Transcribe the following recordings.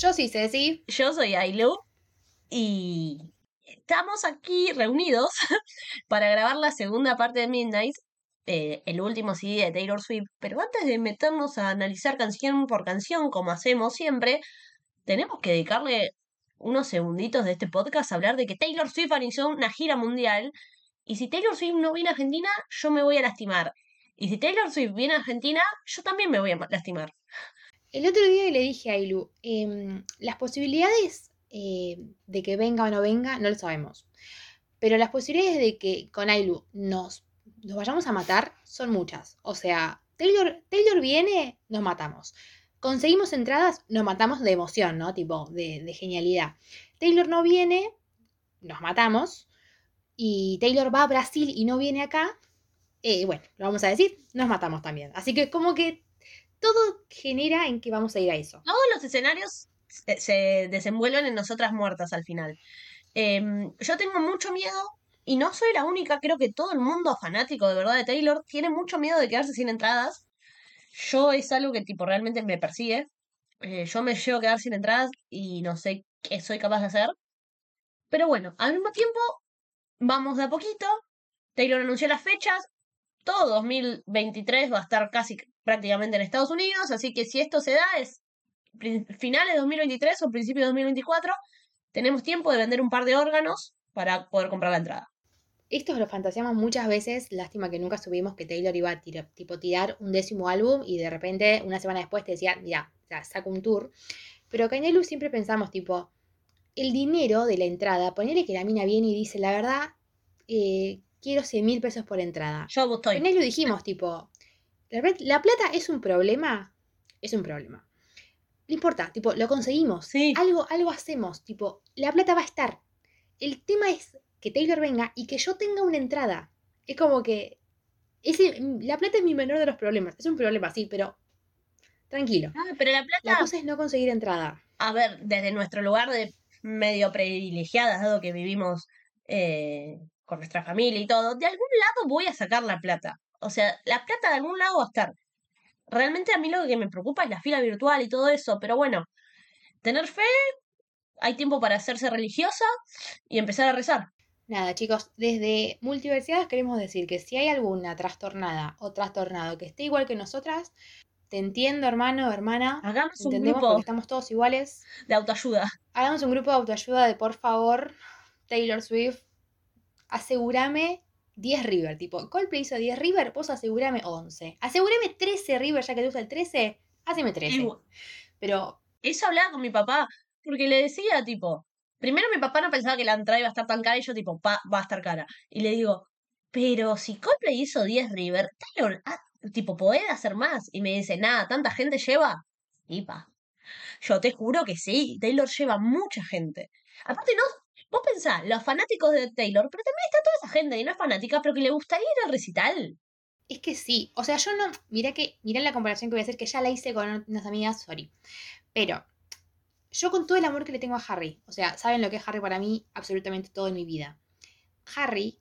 Yo soy Ceci. Yo soy Ailu y estamos aquí reunidos para grabar la segunda parte de Midnight, eh, el último CD de Taylor Swift. Pero antes de meternos a analizar canción por canción, como hacemos siempre, tenemos que dedicarle unos segunditos de este podcast a hablar de que Taylor Swift inició una gira mundial. Y si Taylor Swift no viene a Argentina, yo me voy a lastimar. Y si Taylor Swift viene a Argentina, yo también me voy a ma- lastimar. El otro día le dije a Ailu, em, las posibilidades eh, de que venga o no venga no lo sabemos. Pero las posibilidades de que con Ailu nos, nos vayamos a matar son muchas. O sea, Taylor, Taylor viene, nos matamos. Conseguimos entradas, nos matamos de emoción, ¿no? Tipo, de, de genialidad. Taylor no viene, nos matamos. Y Taylor va a Brasil y no viene acá. eh, bueno, lo vamos a decir, nos matamos también. Así que como que todo genera en que vamos a ir a eso. todos los escenarios se, se desenvuelven en nosotras muertas al final. Em, yo tengo mucho miedo, y no soy la única, creo que todo el mundo fanático de verdad de Taylor tiene mucho miedo de quedarse sin entradas. Yo es algo que tipo realmente me persigue. Eh, yo me llevo a quedar sin entradas y no sé qué soy capaz de hacer. Pero bueno, al mismo tiempo, vamos de a poquito. Taylor anunció las fechas. Todo 2023 va a estar casi prácticamente en Estados Unidos, así que si esto se da es finales de 2023 o principios de 2024, tenemos tiempo de vender un par de órganos para poder comprar la entrada. Esto lo fantaseamos muchas veces, lástima que nunca supimos que Taylor iba a tira- tipo, tirar un décimo álbum y de repente una semana después te decía, ya, ya, saco un tour. Pero acá en siempre pensamos, tipo, el dinero de la entrada, ponerle que la mina viene y dice, la verdad, eh, quiero 100 mil pesos por entrada. Yo estoy. En dijimos, tipo, la, ¿la plata es un problema? Es un problema. No importa, tipo, lo conseguimos. Sí. Algo, algo hacemos, tipo, la plata va a estar. El tema es que Taylor venga y que yo tenga una entrada. Es como que ese, la plata es mi menor de los problemas. Es un problema, sí, pero tranquilo. Ah, pero la La plata, cosa es no conseguir entrada. a ver, desde nuestro lugar de medio privilegiadas, dado que vivimos eh, con nuestra familia y todo, de algún lado voy a sacar la plata. O sea, la plata de algún lado va a estar. Realmente a mí lo que me preocupa es la fila virtual y todo eso, pero bueno, tener fe, hay tiempo para hacerse religiosa y empezar a rezar. Nada, chicos, desde Multiversidades queremos decir que si hay alguna trastornada o trastornado que esté igual que nosotras, te entiendo, hermano, hermana. Hagamos un Entendemos grupo porque estamos todos iguales. de autoayuda. Hagamos un grupo de autoayuda de por favor, Taylor Swift, asegúrame 10 River. Tipo, Coldplay hizo 10 River, vos asegúrame 11. Asegúrame 13 River, ya que te usa el 13, haceme 13. Igual. Pero Eso hablaba con mi papá, porque le decía, tipo, primero mi papá no pensaba que la entrada iba a estar tan cara y yo, tipo, pa, va a estar cara. Y le digo, pero si Coldplay hizo 10 River, Taylor, ah, tipo, ¿podés hacer más? Y me dice, nada, ¿tanta gente lleva? Y pa. Yo te juro que sí, Taylor lleva mucha gente. Aparte, no, vos pensás, los fanáticos de Taylor, pero también está toda esa gente que no es fanática, pero que le gustaría ir al recital. es que sí. O sea, yo no. Mirá que. Mirá la comparación que voy a hacer, que ya la hice con unas amigas, sorry. Pero. Yo con todo el amor que le tengo a Harry. O sea, saben lo que es Harry para mí, absolutamente todo en mi vida. Harry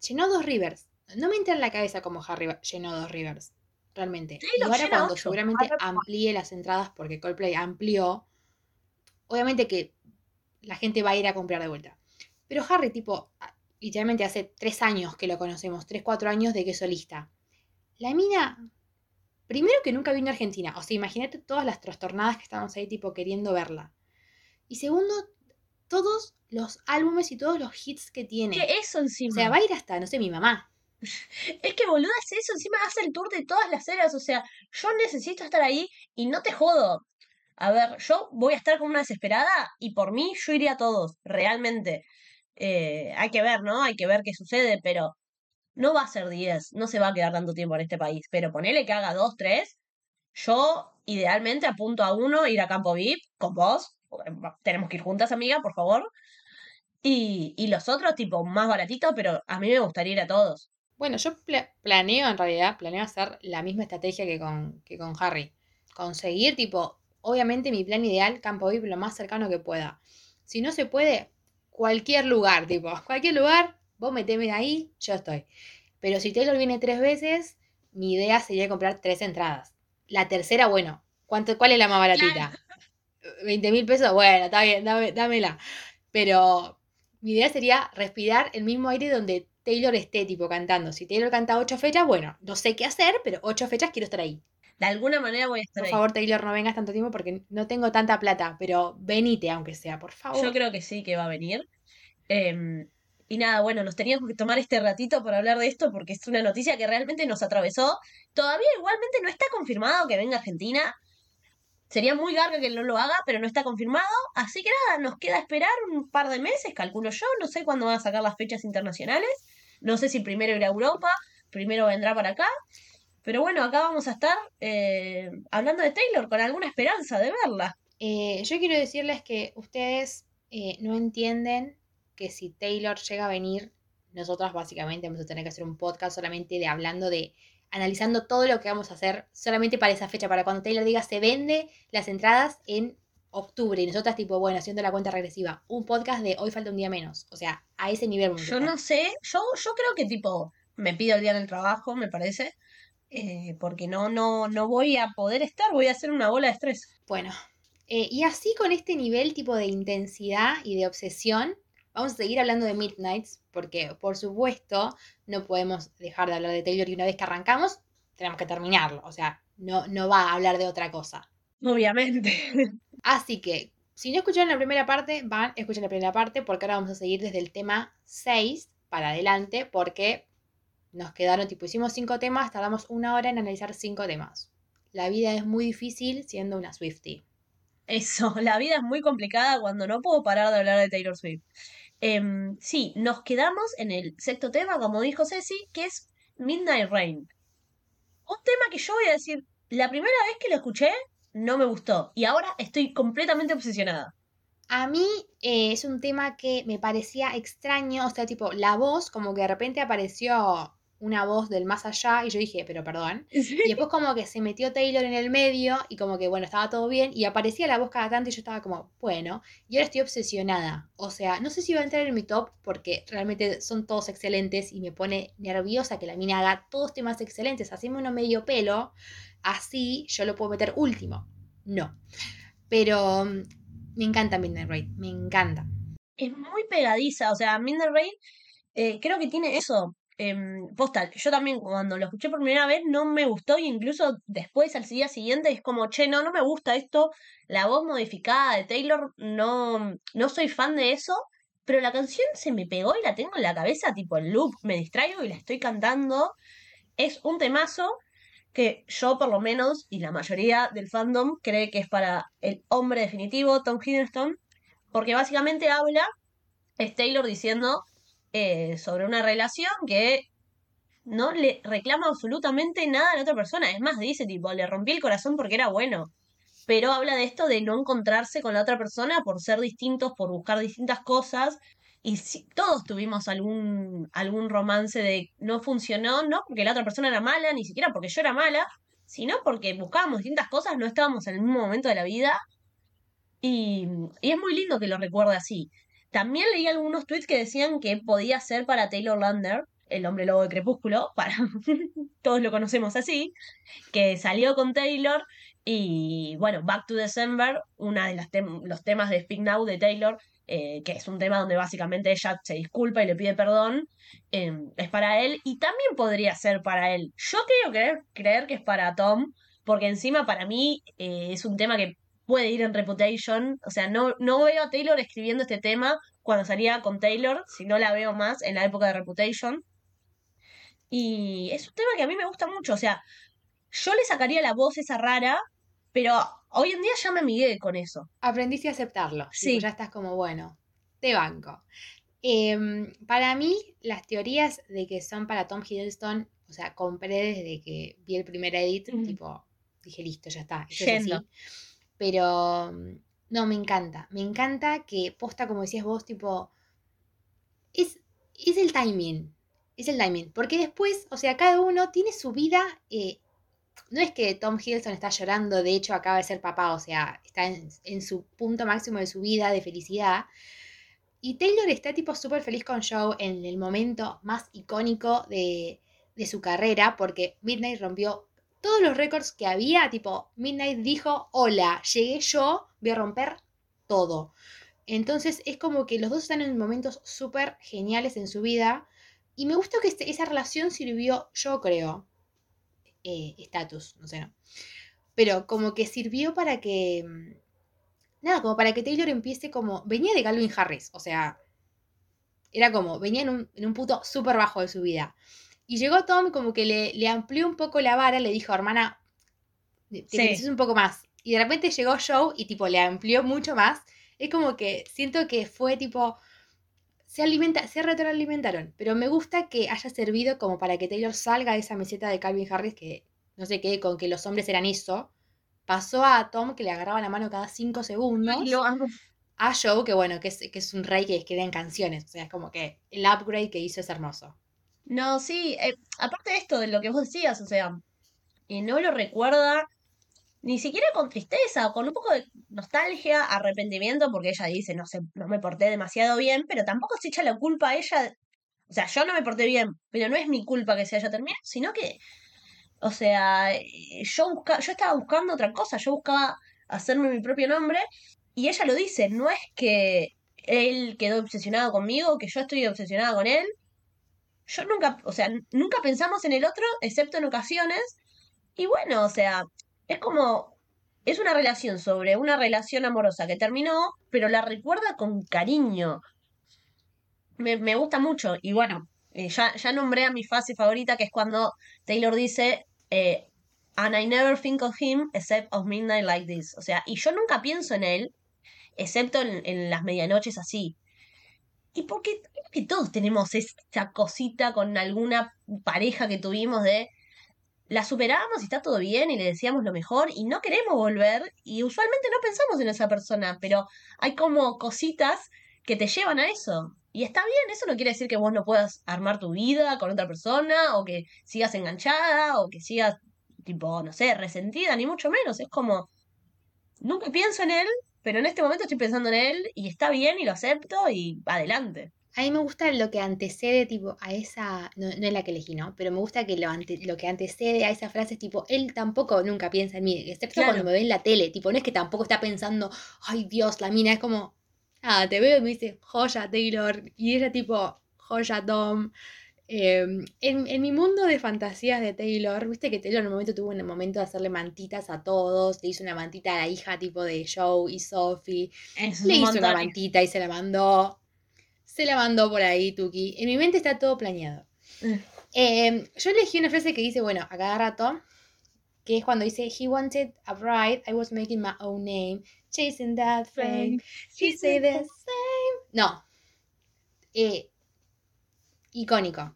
llenó dos rivers. No me entra en la cabeza como Harry llenó dos rivers. Realmente. Sí, y ahora cuando ocho. seguramente amplíe las entradas porque Coldplay amplió. Obviamente que la gente va a ir a comprar de vuelta. Pero Harry, tipo, literalmente hace tres años que lo conocemos, tres, cuatro años de que es solista. la mina, primero que nunca vino a Argentina, o sea, imagínate todas las trastornadas que estábamos ahí, tipo, queriendo verla. Y segundo, todos los álbumes y todos los hits que tiene. Que eso O encima. sea, va a ir hasta, no sé, mi mamá. Es que boluda es eso, encima hace el tour de todas las eras, o sea, yo necesito estar ahí y no te jodo. A ver, yo voy a estar como una desesperada y por mí yo iría a todos, realmente. Eh, hay que ver, ¿no? Hay que ver qué sucede, pero no va a ser 10, no se va a quedar tanto tiempo en este país, pero ponele que haga 2, 3, yo idealmente apunto a uno, ir a Campo VIP con vos, tenemos que ir juntas, amiga, por favor. Y, y los otros, tipo, más baratitos, pero a mí me gustaría ir a todos. Bueno, yo pla- planeo, en realidad, planeo hacer la misma estrategia que con, que con Harry. Conseguir, tipo, obviamente mi plan ideal, Campo VIP, lo más cercano que pueda. Si no se puede, cualquier lugar, tipo, cualquier lugar, vos meteme ahí, yo estoy. Pero si Taylor viene tres veces, mi idea sería comprar tres entradas. La tercera, bueno, ¿cuánto, ¿cuál es la más baratita? ¿20 mil pesos? Bueno, está bien, dame- dámela. Pero mi idea sería respirar el mismo aire donde Taylor esté, tipo, cantando. Si Taylor canta ocho fechas, bueno, no sé qué hacer, pero ocho fechas quiero estar ahí. De alguna manera voy a estar Por ahí. favor, Taylor, no vengas tanto tiempo porque no tengo tanta plata, pero venite, aunque sea, por favor. Yo creo que sí que va a venir. Em, y nada, bueno, nos teníamos que tomar este ratito para hablar de esto porque es una noticia que realmente nos atravesó. Todavía igualmente no está confirmado que venga a Argentina. Sería muy garga que no lo haga, pero no está confirmado. Así que nada, nos queda esperar un par de meses, calculo yo. No sé cuándo van a sacar las fechas internacionales. No sé si primero irá a Europa, primero vendrá para acá. Pero bueno, acá vamos a estar eh, hablando de Taylor con alguna esperanza de verla. Eh, yo quiero decirles que ustedes eh, no entienden que si Taylor llega a venir, nosotras básicamente vamos a tener que hacer un podcast solamente de hablando de, analizando todo lo que vamos a hacer solamente para esa fecha, para cuando Taylor diga se vende las entradas en octubre y nosotras tipo, bueno, haciendo la cuenta regresiva, un podcast de hoy falta un día menos, o sea, a ese nivel. Yo no sé, yo, yo creo que tipo, me pido el día en el trabajo, me parece, eh, porque no, no, no voy a poder estar, voy a hacer una bola de estrés. Bueno, eh, y así con este nivel tipo de intensidad y de obsesión, vamos a seguir hablando de Midnights, porque por supuesto no podemos dejar de hablar de Taylor y una vez que arrancamos, tenemos que terminarlo, o sea, no, no va a hablar de otra cosa. Obviamente. Así que, si no escucharon la primera parte, van, escuchen la primera parte, porque ahora vamos a seguir desde el tema 6 para adelante, porque nos quedaron, tipo, hicimos cinco temas, tardamos una hora en analizar cinco temas. La vida es muy difícil siendo una Swiftie. Eso, la vida es muy complicada cuando no puedo parar de hablar de Taylor Swift. Em, sí, nos quedamos en el sexto tema, como dijo Ceci, que es Midnight Rain. Un tema que yo voy a decir, la primera vez que lo escuché, no me gustó. Y ahora estoy completamente obsesionada. A mí eh, es un tema que me parecía extraño, o sea, tipo, la voz, como que de repente apareció una voz del más allá y yo dije, pero perdón. Y después como que se metió Taylor en el medio y como que, bueno, estaba todo bien y aparecía la voz cada tanto y yo estaba como, bueno, y ahora estoy obsesionada. O sea, no sé si va a entrar en mi top porque realmente son todos excelentes y me pone nerviosa que la mina haga todos temas excelentes. Haceme uno medio pelo, así yo lo puedo meter último. No. Pero mm, me encanta Midnight Rain, me encanta. es muy pegadiza, o sea, Midnight Rain eh, creo que tiene eso. Em, posta, yo también cuando lo escuché por primera vez no me gustó y incluso después al día siguiente es como, che, no, no me gusta esto, la voz modificada de Taylor, no, no soy fan de eso, pero la canción se me pegó y la tengo en la cabeza, tipo el loop, me distraigo y la estoy cantando. Es un temazo que yo por lo menos y la mayoría del fandom cree que es para el hombre definitivo, Tom Hiddleston, porque básicamente habla, es Taylor diciendo eh, sobre una relación que no le reclama absolutamente nada a la otra persona. Es más, dice tipo, le rompí el corazón porque era bueno. Pero habla de esto de no encontrarse con la otra persona por ser distintos, por buscar distintas cosas. Y sí, todos tuvimos algún, algún romance de no funcionó, no porque la otra persona era mala, ni siquiera porque yo era mala, sino porque buscábamos distintas cosas, no estábamos en el mismo momento de la vida. Y es muy lindo que lo recuerde así. También leí algunos tweets que decían que podía ser para Taylor Lander, el hombre lobo de Crepúsculo, para todos lo conocemos así, que salió con Taylor y bueno, Back to December, una de las tem- los temas de Speak Now de Taylor, eh, que es un tema donde básicamente ella se disculpa y le pide perdón, eh, es para él y también podría ser para él. Yo creer, creer que es para Tom, porque encima para mí eh, es un tema que puede ir en Reputation, o sea, no, no veo a Taylor escribiendo este tema cuando salía con Taylor, si no la veo más en la época de Reputation. Y es un tema que a mí me gusta mucho, o sea, yo le sacaría la voz esa rara, pero hoy en día ya me amigué con eso. Aprendiste a aceptarlo. Sí. ya estás como, bueno, te banco. Em, para mí, las teorías de que son para Tom Hiddleston, o sea, compré desde que vi el primer edit, Ujú. tipo, dije, listo, ya está. esto es así. Pero, mm, no, me encanta. Me encanta que posta, como decías vos, tipo, es, es el timing. Es el timing. Porque después, o sea, cada uno tiene su vida. eh, no es que Tom Hiddleston está llorando, de hecho acaba de ser papá, o sea, está en, su punto máximo de su vida, de felicidad. Y Taylor está tipo súper feliz con Joe en el momento más icónico de, de su carrera, porque Midnight rompió todos los récords que había, tipo, Midnight dijo, hola, llegué yo, voy a romper todo. Entonces es como que los dos están en momentos súper geniales en su vida. Y me gusta que este- esa relación sirvió, yo creo, eh, estatus, no sé, no. Pero como que sirvió para que. mm, Nada, como para que Taylor empiece como. Venía de Calvin Harris, o sea. Era como, venía en un, en un punto súper bajo de su vida. Y llegó Tom como que le, le amplió un poco la vara, le dijo, hermana, te Sí. un poco más. Y de repente llegó Joe y tipo le amplió mucho más. Es como que siento que fue tipo. Se alimenta, se retroalimentaron. Pero me gusta que haya servido como para que Taylor salga de esa meseta de Calvin Harris que no sé qué, con que los hombres eran eso. Pasó a Tom que le agarraba la mano cada cinco segundos. Ay, lo amo. A Joe, que bueno, que es, que es un rey que escribe en canciones. O sea, es como que el upgrade que hizo es hermoso. No, sí, eh, aparte de esto, de lo que vos decías, o sea, y no lo recuerda ni siquiera con tristeza, o con un poco de nostalgia, arrepentimiento, porque ella dice, no sé, no me porté demasiado bien, pero tampoco se echa la culpa a ella. O sea, yo no me porté bien, pero no es mi culpa que se haya terminado, sino que, o sea, eh, yo, busca, yo estaba buscando otra cosa, yo buscaba hacerme mi propio nombre, y ella lo dice, no es que él quedó obsesionado conmigo, que yo estoy obsesionada con él, yo nunca, o sea, nunca pensamos en el otro, excepto en ocasiones. Y bueno, o sea, es como, es una relación sobre una relación amorosa que terminó, pero la recuerda con cariño. Me, me gusta mucho. Y bueno, eh, ya, ya nombré a mi fase favorita, que es cuando Taylor dice, eh, And I never think of him except of midnight like this. O sea, y yo nunca pienso en él, excepto en, en las medianoches así. Y porque que todos tenemos esta cosita con alguna pareja que tuvimos de la superamos y está todo bien y le decíamos lo mejor y no queremos volver y usualmente no pensamos en esa persona, pero hay como cositas que te llevan a eso. Y está bien, eso no quiere decir que vos no puedas armar tu vida con otra persona o que sigas enganchada o que sigas tipo, no sé, resentida, ni mucho menos. Es como, nunca pienso en él, pero en este momento estoy pensando en él y está bien y lo acepto y adelante. A mí me gusta lo que antecede, tipo, a esa. No, no es la que elegí, ¿no? Pero me gusta que lo, ante- lo que antecede a esa frase es tipo, él tampoco nunca piensa en mí, excepto Claro. cuando me ve en la tele. Tipo, no es que tampoco está pensando, ay Dios, la mina. Es como, ah, te veo y me dice, joya Taylor. Y ella, tipo, joya Tom. Eh, en, en mi mundo de fantasías de Taylor, viste que Taylor en un momento tuvo un momento de hacerle mantitas a todos. Le hizo una mantita a la hija, tipo de Joe y Sophie. Es Le hizo una mantita y se la mandó. Se la mandó por ahí, Tuki. En mi mente está todo planeado. Mm. Eh, yo elegí una frase que dice, bueno, a cada rato, que es cuando dice, He wanted a bride, I was making my own name, chasing that fame. She say the same. No. Eh, icónico.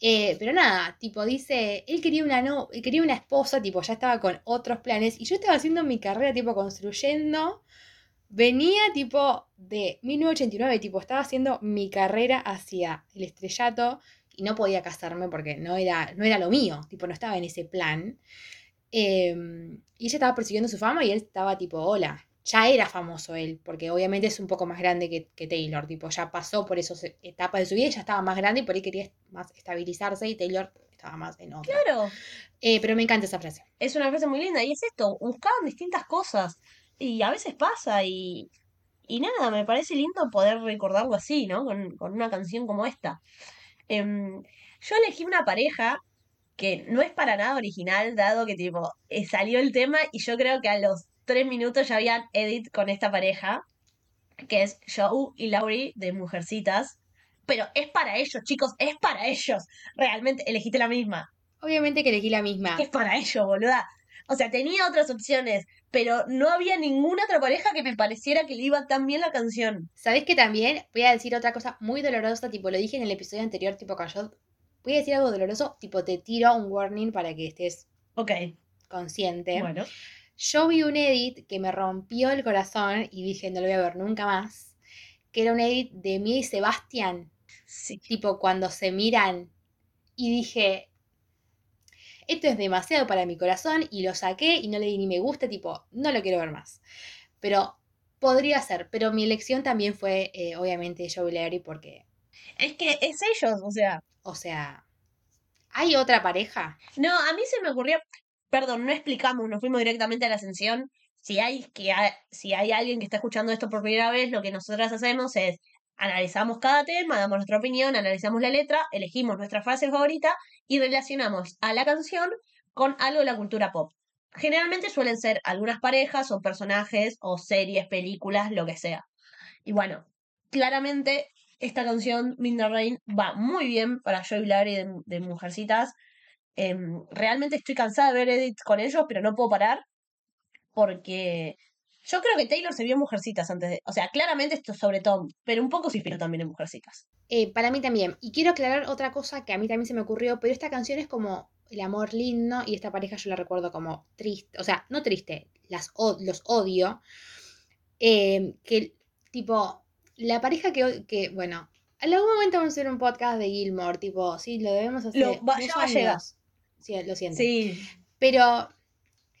Eh, pero nada, tipo, dice, él quería una no, él quería una esposa, tipo, ya estaba con otros planes, y yo estaba haciendo mi carrera, tipo, construyendo. Venía, tipo, de 1989, tipo, estaba haciendo mi carrera hacia el estrellato, y no podía casarme porque no era, no era lo mío, tipo, no estaba en ese plan. Em, y ella estaba persiguiendo su fama y él estaba tipo, hola, ya era famoso él, porque obviamente es un poco más grande que, que Taylor, tipo, ya pasó por esas etapas de su vida y ya estaba más grande y por ahí quería más estabilizarse y Taylor estaba más en otra. Claro, Eh, pero me encanta esa frase. es una frase muy linda y es esto, buscaban distintas cosas y a veces pasa y, y nada, me parece lindo poder recordarlo así, ¿no? Con, con una canción como esta. Em, yo elegí una pareja que no es para nada original, dado que tipo eh, salió el tema y yo creo que a los tres minutos ya habían edit con esta pareja, que es Joe y Laurie de Mujercitas. Pero es para ellos, chicos, es para ellos. Realmente, elegiste la misma. Obviamente que elegí la misma. Es para ellos, boluda. O sea, tenía otras opciones, pero no había ninguna otra pareja que me pareciera que le iba tan bien la canción. ¿Sabés que también voy a decir otra cosa muy dolorosa? Tipo, lo dije en el episodio anterior, tipo, yo. Voy a decir algo doloroso, tipo, te tiro un warning para que estés Ok, consciente. bueno. Yo vi un edit que me rompió el corazón y dije, no lo voy a ver nunca más. Que era un edit de Mía y Sebastián, Sí. tipo cuando se miran. Y dije, esto es demasiado para mi corazón y lo saqué y no le di ni me gusta, tipo, no lo quiero ver más. Pero podría ser, pero mi elección también fue, eh, obviamente, Joey Larry porque, Es que es ellos, o sea. o sea, ¿hay otra pareja? No, a mí se me ocurrió. Perdón, no explicamos, nos fuimos directamente a la ascensión. Si hay, que ha- si hay alguien que está escuchando esto por primera vez, lo que nosotras hacemos es analizamos cada tema, damos nuestra opinión, analizamos la letra, elegimos nuestra frase favorita y relacionamos a la canción con algo de la cultura pop. Generalmente suelen ser algunas parejas o personajes o series, películas, lo que sea. Y bueno, claramente esta canción, Midnight Rain, va muy bien para Joy Larry de, de Mujercitas. Em, realmente estoy cansada de ver edits con ellos, pero no puedo parar porque yo creo que Taylor se vio en Mujercitas antes de... O sea, claramente esto es sobre Tom, pero un poco se inspiró también en Mujercitas. Eh, para mí también. Y quiero aclarar otra cosa que a mí también se me ocurrió, pero esta canción es como el amor lindo y esta pareja yo la recuerdo como triste, o sea, no triste, las, los odio. Eh, que tipo, la pareja que, que, bueno, en algún momento vamos a hacer un podcast de Gilmore, tipo, sí, lo debemos hacer. Lo- va- ya va a llegar. Sí, lo siento. Sí. Pero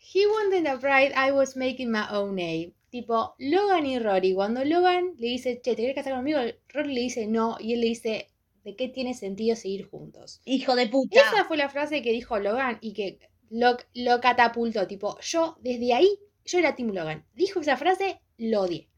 he wanted a bride, I was making my own name. Tipo, Logan y Rory. Cuando Logan le dice, che, ¿te quieres casar conmigo? Rory le dice no. Y él le dice, ¿de qué tiene sentido seguir juntos? Hijo de puta. Esa fue la frase que dijo Logan y que lo, lo catapultó. Tipo, yo desde ahí, yo era Team Logan. Dijo esa frase, lo odié.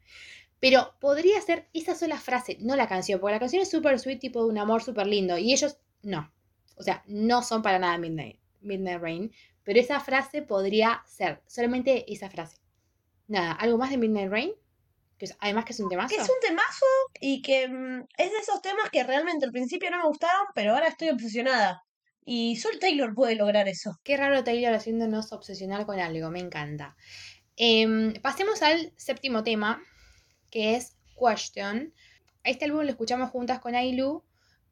Pero podría ser esa sola frase, no la canción, porque la canción es súper sweet, tipo de un amor súper lindo. Y ellos, no. O sea, no son para nada Midnight, Midnight Rain. Pero esa frase podría ser, solamente esa frase. Nada, ¿algo más de Midnight Rain? Que es- además que es un temazo. Que es un temazo y que mm, es de esos temas que realmente al principio no me gustaron, pero ahora estoy obsesionada. Y solo Taylor puede lograr eso. Qué raro Taylor haciéndonos obsesionar con algo, me encanta. Em, pasemos al séptimo tema, que es Question. Este álbum lo escuchamos juntas con Ailu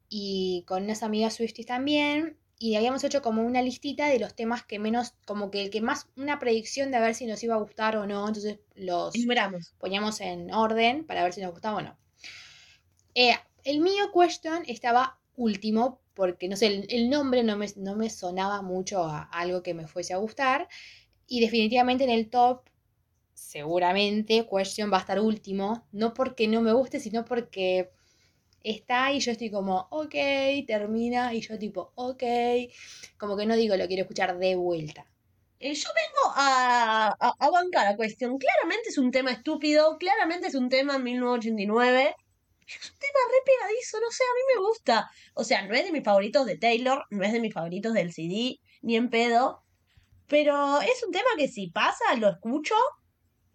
y con unas amigas Swifties también. Y habíamos hecho como una listita de los temas que menos, como que el que más, una predicción de a ver si nos iba a gustar o no. Entonces los Enumeramos. poníamos en orden para ver si nos gustaba o no. Eh, el mío question estaba último porque, no sé, el, el nombre no me, no me sonaba mucho a, algo que me fuese a gustar. Y definitivamente en el top, seguramente question va a estar último. No porque no me guste, sino porque está y yo estoy como, ok, termina. Y yo tipo, ok. Como que no digo lo quiero escuchar de vuelta. Eh, yo vengo a, a, a la cuestión. Claramente es un tema estúpido, claramente es un tema en 1989. Es un tema re pegadizo, no sé, a mí me gusta. O sea, no es de mis favoritos de Taylor, no es de mis favoritos del CD, ni en pedo. Pero es un tema que si pasa, lo escucho.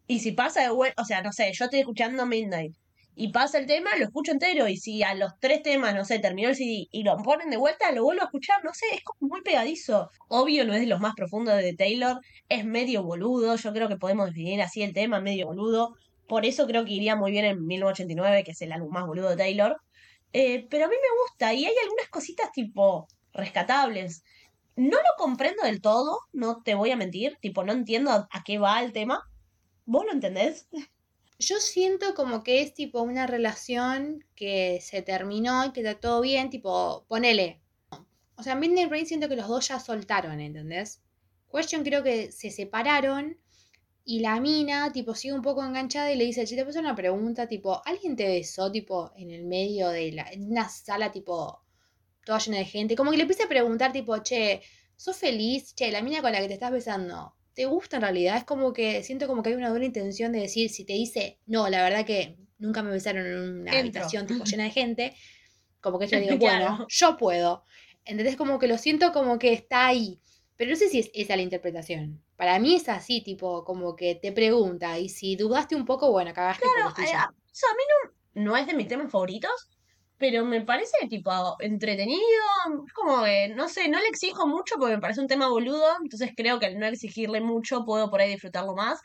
Y si pasa de vuelta, o sea, no sé, yo estoy escuchando Midnight. Y pasa el tema, lo escucho entero. Y si a los tres temas, no sé, terminó el CD y lo ponen de vuelta, lo vuelvo a escuchar. No sé, es como muy pegadizo. Obvio, no es de los más profundos de Taylor. Es medio boludo. Yo creo que podemos definir así el tema, medio boludo. Por eso creo que iría muy bien en 1989, que es el álbum más boludo de Taylor. Eh, pero a mí me gusta. Y hay algunas cositas tipo rescatables. No lo comprendo del todo, no te voy a mentir. Tipo, no entiendo a, qué va el tema. ¿Vos lo entendés? Yo siento como que es tipo una relación que se terminó y que está todo bien, tipo, ponele. O sea, Midnight Rain siento que los dos ya soltaron, ¿entendés? Question creo que se separaron y la mina, tipo, sigue un poco enganchada y le dice, che, te puse una pregunta, tipo, ¿alguien te besó, tipo, en el medio de la, en una sala, tipo, toda llena de gente? Como que le empieza a preguntar, tipo, che, ¿sos feliz? Che, la mina con la que te estás besando, ¿te gusta en realidad? Es como que siento como que hay una buena intención de decir, si te dice, no, la verdad que nunca me besaron en una Entro. habitación tipo llena de gente, como que yo digo, Claro. bueno, yo puedo. ¿Entendés? Como que lo siento como que está ahí. Pero no sé si es esa la interpretación. Para mí es así, tipo, como que te pregunta. Y si dudaste un poco, bueno, cagaste Claro, tuya. a, o sea, a mí no, no es de mis temas favoritos, pero me parece tipo entretenido. Como que, no sé, no le exijo mucho porque me parece un tema boludo, entonces creo que al no exigirle mucho puedo por ahí disfrutarlo más.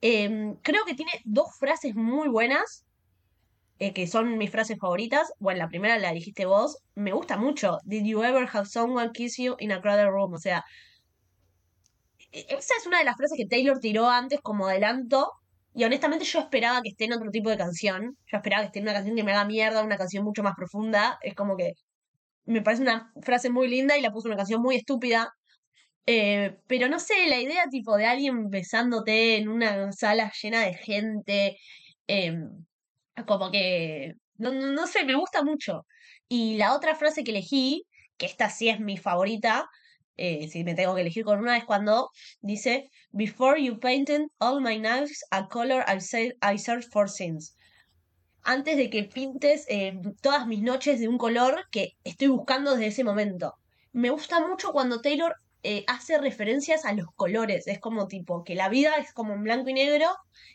Em, creo que tiene dos frases muy buenas, eh, que son mis frases favoritas. Bueno, la primera la dijiste vos, me gusta mucho. Did you ever have someone kiss you in a crowded room? O sea, e- esa es una de las frases que Taylor tiró antes como adelanto. Y honestamente yo esperaba que esté en otro tipo de canción. Yo esperaba que esté en una canción que me haga mierda, una canción mucho más profunda. Es como que me parece una frase muy linda y la puso una canción muy estúpida. Eh, pero no sé, la idea tipo de alguien besándote en una sala llena de gente, em, como que, no, no, no sé, me gusta mucho. Y la otra frase que elegí, que esta sí es mi favorita, eh, si me tengo que elegir con una, es cuando dice, Before you painted all my knives a color I, se- I searched for since. Antes de que pintes eh, todas mis noches de un color que estoy buscando desde ese momento. Me gusta mucho cuando Taylor eh, hace referencias a los colores. Es como tipo que la vida es como en blanco y negro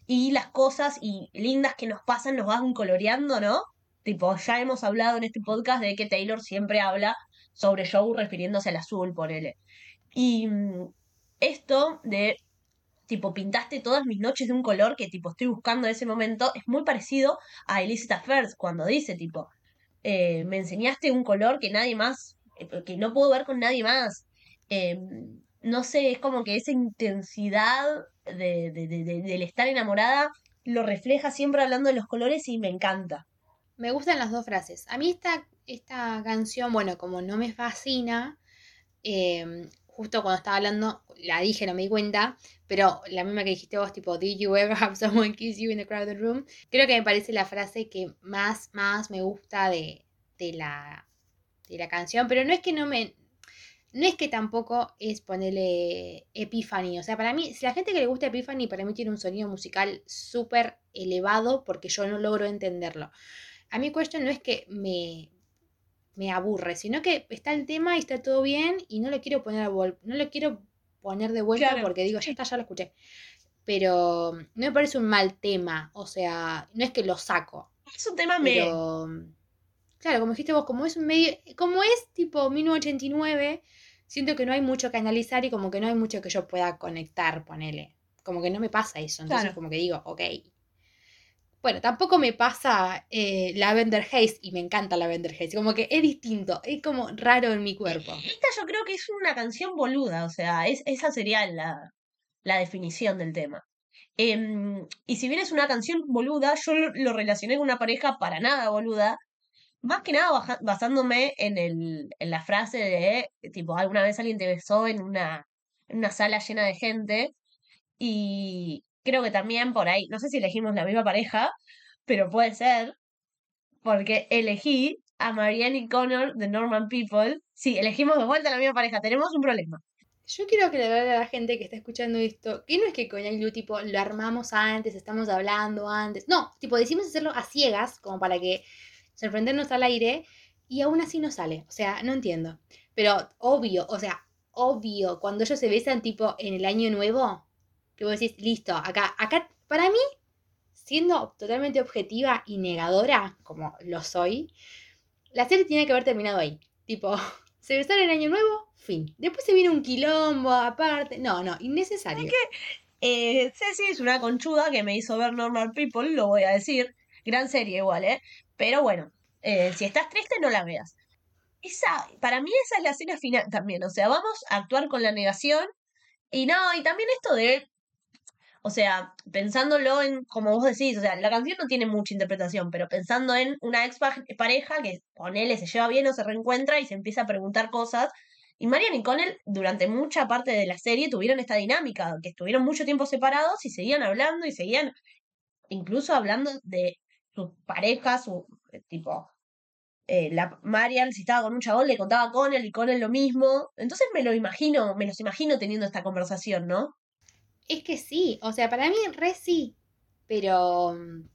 y las cosas y lindas que nos pasan nos van coloreando, ¿no? Tipo, ya hemos hablado en este podcast de que Taylor siempre habla sobre Joe refiriéndose al azul, ponele. Y mm, esto de, tipo, pintaste todas mis noches de un color que, tipo, estoy buscando en ese momento, es muy parecido a Elizabeth First cuando dice, tipo, eh, me enseñaste un color que nadie más, eh, que no puedo ver con nadie más. Eh, no sé, es como que esa intensidad de- de- de- del estar enamorada lo refleja siempre hablando de los colores y me encanta. Me gustan las dos frases. A mí esta, esta canción, bueno, como no me fascina, eh, justo cuando estaba hablando, la dije, no me di cuenta, pero la misma que dijiste vos, tipo, Did you ever have someone kiss you in a crowded room? Creo que me parece la frase que más, más me gusta de, de la, de la canción, pero no es que no me... No es que tampoco es ponerle Epiphany. O sea, para mí, si la gente que le gusta Epiphany, para mí tiene un sonido musical súper elevado porque yo no logro entenderlo. A mí Question no es que me, me aburre, sino que está el tema y está todo bien y no lo quiero poner no lo quiero poner de vuelta Claro, porque digo, ya está, ya lo escuché. Pero no me parece un mal tema, o sea, no es que lo saco, Es un tema me... pero claro, como dijiste vos, como es un medio, como es tipo 1989, siento que no hay mucho que analizar y como que no hay mucho que yo pueda conectar, ponele. Como que no me pasa eso, entonces Claro. como que digo, ok. Bueno, tampoco me pasa eh, Lavender Haze y me encanta Lavender Haze, como que es distinto, es como raro en mi cuerpo. Esta yo creo que es una canción boluda, o sea, es, esa sería la, la definición del tema. Em, y si bien es una canción boluda, yo lo, lo relacioné con una pareja para nada boluda, más que nada baja- basándome en, el, en la frase de, tipo, alguna vez alguien te besó en una, en una sala llena de gente, y creo que también por ahí, no sé si elegimos la misma pareja, pero puede ser, porque elegí a Marianne y Connor de Norman People. Sí, elegimos de vuelta la misma pareja. Tenemos un problema. Yo quiero aclararle a la gente que está escuchando esto, que no es que con Ailu, tipo, lo armamos antes, estamos hablando antes. No, tipo, decimos hacerlo a ciegas, como para que sorprendernos al aire, y aún así no sale. O sea, no entiendo. Pero obvio, o sea, obvio, cuando ellos se besan, tipo, en el año nuevo, que vos decís, listo, acá, acá, para mí, siendo totalmente objetiva y negadora, como lo soy, la serie tiene que haber terminado ahí. Tipo, se besaron en año nuevo, fin. Después se viene un quilombo aparte. No, no, innecesario. Eh, Ceci es una conchuda que me hizo ver Normal People, lo voy a decir. Gran serie igual, ¿eh? Pero bueno, eh, si estás triste, no la veas. Esa, para mí esa es la escena final también. O sea, vamos a actuar con la negación. Y no, y también esto de O sea, pensándolo en, como vos decís, o sea, la canción no tiene mucha interpretación, pero pensando en una ex pareja que con él se lleva bien o se reencuentra y se empieza a preguntar cosas. Y Marian y Connell durante mucha parte de la serie tuvieron esta dinámica, que estuvieron mucho tiempo separados y seguían hablando y seguían incluso hablando de sus parejas, su eh, tipo, eh, la Marian si estaba con un chabón le contaba a Connell y Connell lo mismo. Entonces me lo imagino, me los imagino teniendo esta conversación, ¿no? Es que sí, o sea, para mí re sí, pero mm,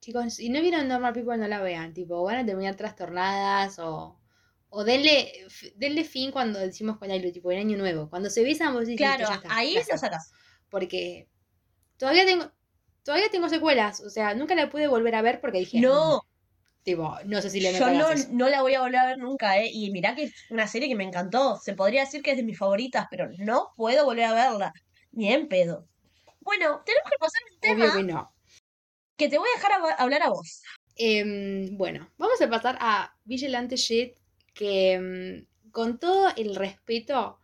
chicos, si no vieron Normal People no la vean, tipo, van a terminar trastornadas o, o denle, denle fin cuando decimos con Ailu, tipo, en año nuevo. Cuando se besan, vos decís, Claro, "Listo, ya está, ahí saco". sacas. Porque todavía tengo, todavía tengo secuelas, o sea, nunca la pude volver a ver porque dije, No, "Mm", tipo, no sé si le yo no, no la voy a volver a ver nunca, ¿eh? Y mirá que es una serie que me encantó. Se podría decir que es de mis favoritas, pero no puedo volver a verla. Ni en pedo. Bueno, tenemos que pasar un tema Obvio que no. que te voy a dejar a- hablar a vos. Em, bueno, vamos a pasar a Vigilante Shit, que em, con todo el respeto,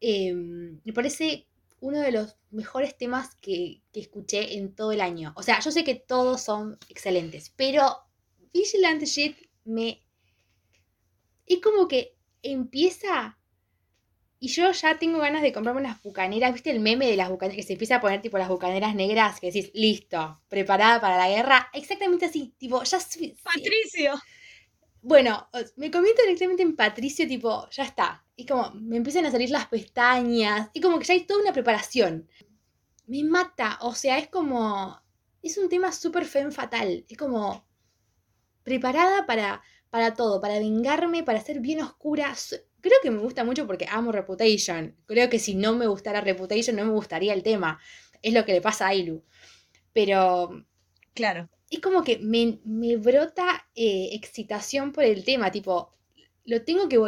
em, me parece uno de los mejores temas que, que escuché en todo el año. O sea, yo sé que todos son excelentes, pero Vigilante Shit me... Es como que empieza y yo ya tengo ganas de comprarme unas bucaneras. ¿Viste el meme de las bucaneras? Que se empieza a poner tipo las bucaneras negras, que decís, listo, preparada para la guerra. Exactamente así, tipo, ya... Patricio. Bueno, me convierto directamente en Patricio, tipo, ya está. Y como, me empiezan a salir las pestañas. Y como que ya hay toda una preparación. Me mata, o sea, es como... Es un tema súper femme fatal. Es como... Preparada para, para todo, para vengarme, para ser bien oscura. Creo que me gusta mucho porque amo Reputation. Creo que si no me gustara Reputation no me gustaría el tema. Es lo que le pasa a Ailu. Pero Claro. es como que me, me brota eh, excitación por el tema, tipo, lo tengo que...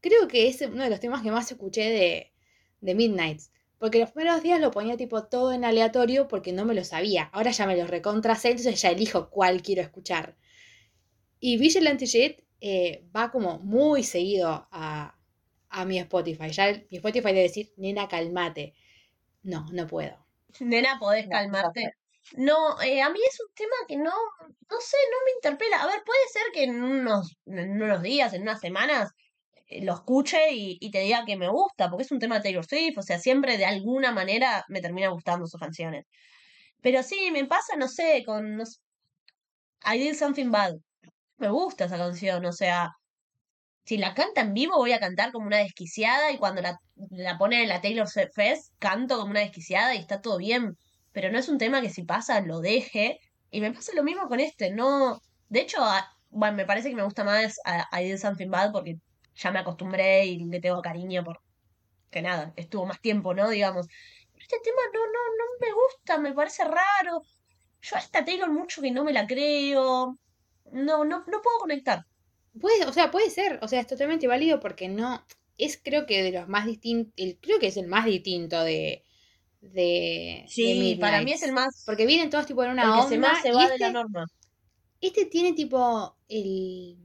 Creo que es uno de los temas que más escuché de, de Midnights, porque los primeros días lo ponía tipo todo en aleatorio porque no me lo sabía, ahora ya me lo recontra sé, entonces ya elijo cuál quiero escuchar. Y Vigilante Jet eh, va como muy seguido a, a mi Spotify, ya el- mi Spotify debe decir, nena, calmate. No, no puedo. Nena, podés calmarte. No, eh, a mí es un tema que no, no sé, no me interpela. A ver, puede ser que en unos, en unos días, en unas semanas, eh, lo escuche y, y te diga que me gusta, porque es un tema de Taylor Swift, o sea, siempre de alguna manera me termina gustando sus canciones. Pero sí, me pasa, no sé, con no sé, I Did Something Bad. Me gusta esa canción, o sea, si la canta en vivo voy a cantar como una desquiciada y cuando la, la ponen en la Taylor Fest canto como una desquiciada y está todo bien, pero no es un tema que si pasa lo deje. Y me pasa lo mismo con este, no, de hecho, a- bueno, me parece que me gusta más a, I Did Something Bad porque ya me acostumbré y le tengo cariño por que nada, estuvo más tiempo, ¿no? Digamos, este tema no, no, no me gusta, me parece raro, yo a esta Taylor mucho que no me la creo, no, no, no puedo conectar. Puede, o sea, puede ser, o sea, es totalmente válido porque no, es creo que de los más distintos, creo que es el más distinto de, de, de Sí, para mí es el más, Porque vienen todos tipo en una el que onda se más se y va este, de la norma. este tiene tipo el,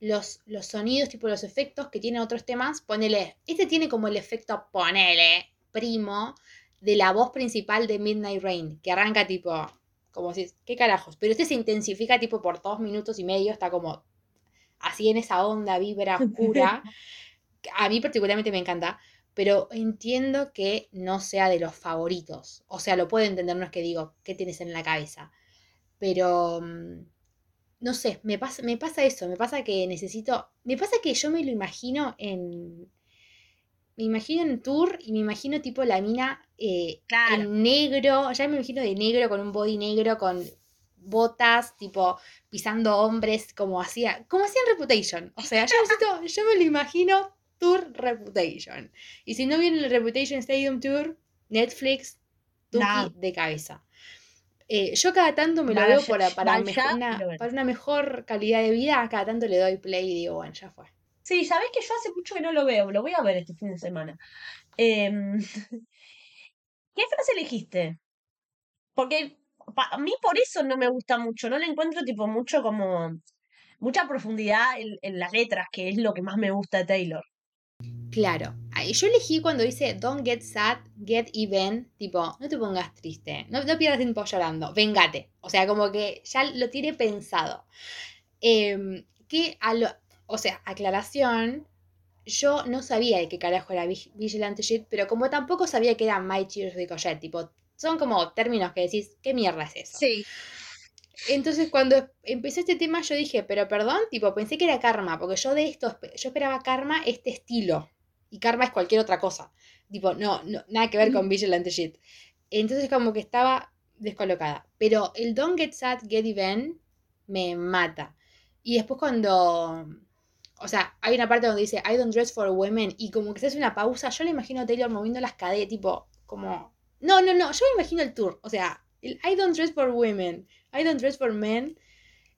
los, los sonidos, tipo los efectos que tienen otros temas, ponele, este tiene como el efecto, ponele, primo, de la voz principal de Midnight Rain, que arranca tipo, como si, ¿qué carajos? Pero este se intensifica tipo por dos minutos y medio, está como así en esa onda, vibra oscura. A mí particularmente me encanta, pero entiendo que no sea de los favoritos. O sea, lo puedo entender, no es que digo, ¿qué tienes en la cabeza? Pero, mm, no sé, me pasa, me pasa eso, me pasa que necesito, me pasa que yo me lo imagino en, me imagino en tour y me imagino tipo la mina eh, Claro. en negro, ya me imagino de negro, con un body negro, con botas, tipo pisando hombres, como hacía, como hacía en Reputation. O sea, yo, necesito- yo me lo imagino tour Reputation. Y si no viene el Reputation Stadium Tour, Netflix, Tuki Nah. de cabeza. Eh, yo cada tanto me lo veo para, para, vaya, una, bueno. para una mejor calidad de vida, cada tanto le doy play y digo, bueno, ya fue. Sí, sabés que yo hace mucho que no lo veo, lo voy a ver este fin de semana. Em, ¿qué frase elegiste? Porque a mí por eso no me gusta mucho, no le encuentro tipo mucho como mucha profundidad en, en las letras, que es lo que más me gusta de Taylor. Claro. Yo elegí cuando dice don't get sad, get even, tipo, no te pongas triste, no, no pierdas tiempo llorando, vengate. O sea, como que ya lo tiene pensado. Em, que a lo, o sea, aclaración, yo no sabía de qué carajo era Vig- Vigilante Shit, pero como tampoco sabía que era My Cheers Ricochet, tipo, son como términos que decís, ¿qué mierda es eso? Sí. Entonces cuando empecé este tema yo dije, pero perdón, tipo, pensé que era karma, porque yo de esto, yo esperaba karma este estilo, y karma es cualquier otra cosa. Tipo, no, no nada que ver con Vigilante Shit. Entonces como que estaba descolocada. Pero el Don't Get Sad, Get Even me mata. Y después cuando... O sea, hay una parte donde dice I don't dress for women y como que se hace una pausa, yo le imagino a Taylor moviendo las caderas, tipo, como... No, no, no, yo me imagino el tour. O sea, el I don't dress for women, I don't dress for men.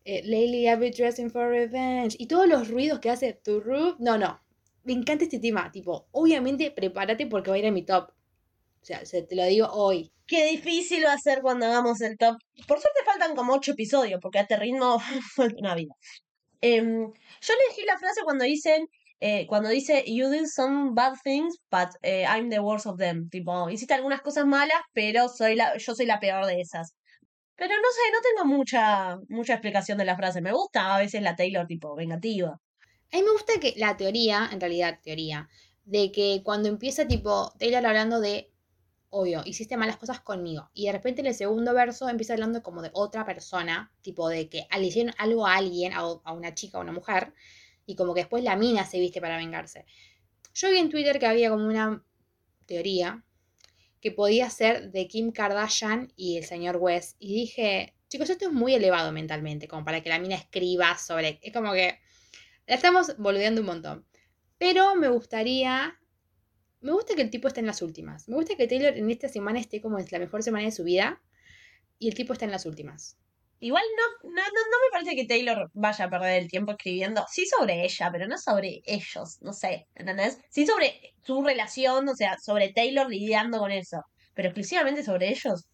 eh, lately I've been dressing for revenge. Y todos los ruidos que hace tu. No, no. Me encanta este tema. Tipo, obviamente prepárate porque va a ir a mi top. O sea, se- te lo digo hoy. Qué difícil va a ser cuando hagamos el top. Por suerte faltan como ocho episodios, porque a este ritmo falta una vida. Em, yo elegí la frase cuando dicen, eh, cuando dice, You did some bad things, but eh, I'm the worst of them. Tipo, hiciste algunas cosas malas, pero soy la, yo soy la peor de esas. Pero no sé, no tengo mucha, mucha explicación de la frase. Me gusta a veces la Taylor, tipo, vengativa. A mí me gusta que la teoría, en realidad teoría, de que cuando empieza tipo Taylor hablando de, obvio, hiciste malas cosas conmigo, y de repente en el segundo verso empieza hablando como de otra persona, tipo de que le hicieron algo a alguien, a, a una chica, a una mujer, y como que después la mina se viste para vengarse. Yo vi en Twitter que había como una teoría que podía ser de Kim Kardashian y el señor West, y dije, chicos, esto es muy elevado mentalmente, como para que la mina escriba sobre, es como que... La estamos boludeando un montón. Pero me gustaría. Me gusta que el tipo esté en las últimas. Me gusta que Taylor en esta semana esté como en la mejor semana de su vida. Y el tipo está en las últimas. Igual no, no, no, me parece que Taylor vaya a perder el tiempo escribiendo. Sí sobre ella, pero no sobre ellos, no sé, ¿entendés? Sí sobre su relación, o sea, sobre Taylor lidiando con eso. Pero exclusivamente sobre ellos.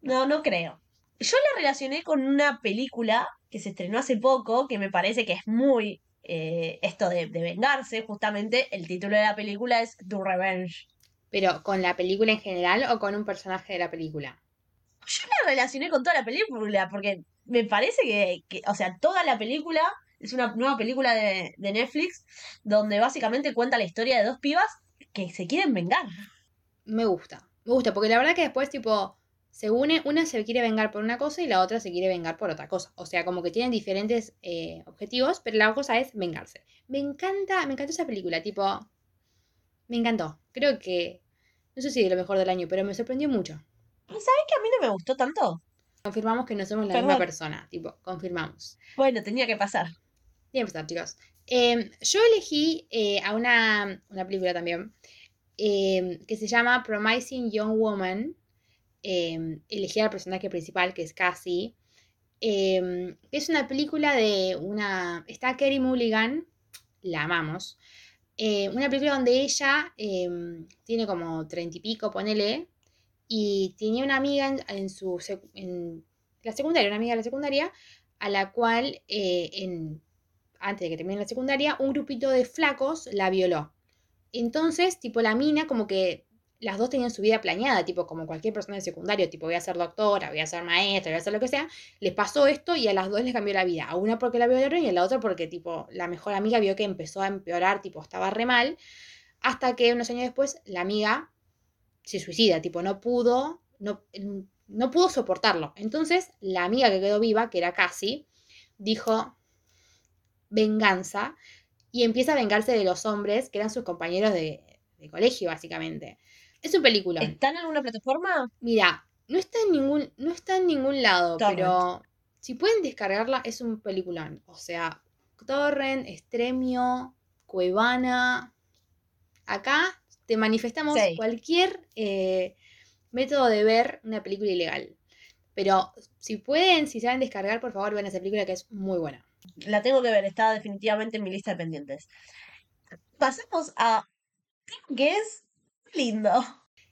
No, no creo. Yo la relacioné con una película que se estrenó hace poco, que me parece que es muy eh, esto de, de vengarse, justamente. El título de la película es Do Revenge. Pero con la película en general o con un personaje de la película. Yo la relacioné con toda la película, porque me parece que, que, o sea, toda la película es una nueva película de, de Netflix donde básicamente cuenta la historia de dos pibas que se quieren vengar. Me gusta. Me gusta, porque la verdad que después, tipo, se une, una se quiere vengar por una cosa y la otra se quiere vengar por otra cosa. O sea, como que tienen diferentes eh, objetivos, pero la cosa es vengarse. Me encanta, me encantó esa película, tipo, me encantó. Creo que, no sé si de lo mejor del año, pero me sorprendió mucho. ¿Sabes que a mí no me gustó tanto? Confirmamos que no somos la Perdón. misma persona, tipo, confirmamos. Bueno, tenía que pasar. Voy a empezar, chicos. Eh, yo elegí eh, a una, una película también eh, que se llama Promising Young Woman. Eh, elegí al personaje principal, que es Cassie. Es una película de una... Está Kerry Mulligan, la amamos. Eh, una película donde ella tiene como treinta y pico, ponele, y tenía una amiga en, su en la secundaria, una amiga de la secundaria, a la cual eh, en, antes de que termine la secundaria, un grupito de flacos la violó. Entonces, tipo, la mina como que las dos tenían su vida planeada, tipo, como cualquier persona de secundario, tipo, voy a ser doctora, voy a ser maestra, voy a hacer lo que sea, les pasó esto y a las dos les cambió la vida. A una porque la violaron y a la otra porque, tipo, la mejor amiga vio que empezó a empeorar, tipo, estaba re mal, hasta que unos años después la amiga se suicida, tipo, no pudo, no, no pudo soportarlo. Entonces, la amiga que quedó viva, que era Cassie, dijo venganza y empieza a vengarse de los hombres que eran sus compañeros de, de colegio, básicamente. Es un película. ¿Está en alguna plataforma? Mira, no está en ningún, no está en ningún lado, Torrent. pero si pueden descargarla, es un peliculón. O sea, Torrent, Estremio, Cuevana. Acá te manifestamos Sí. cualquier eh, método de ver una película ilegal. Pero si pueden, si saben descargar, por favor, vean esa película que es muy buena. La tengo que ver, está definitivamente en mi lista de pendientes. Pasamos a que es lindo.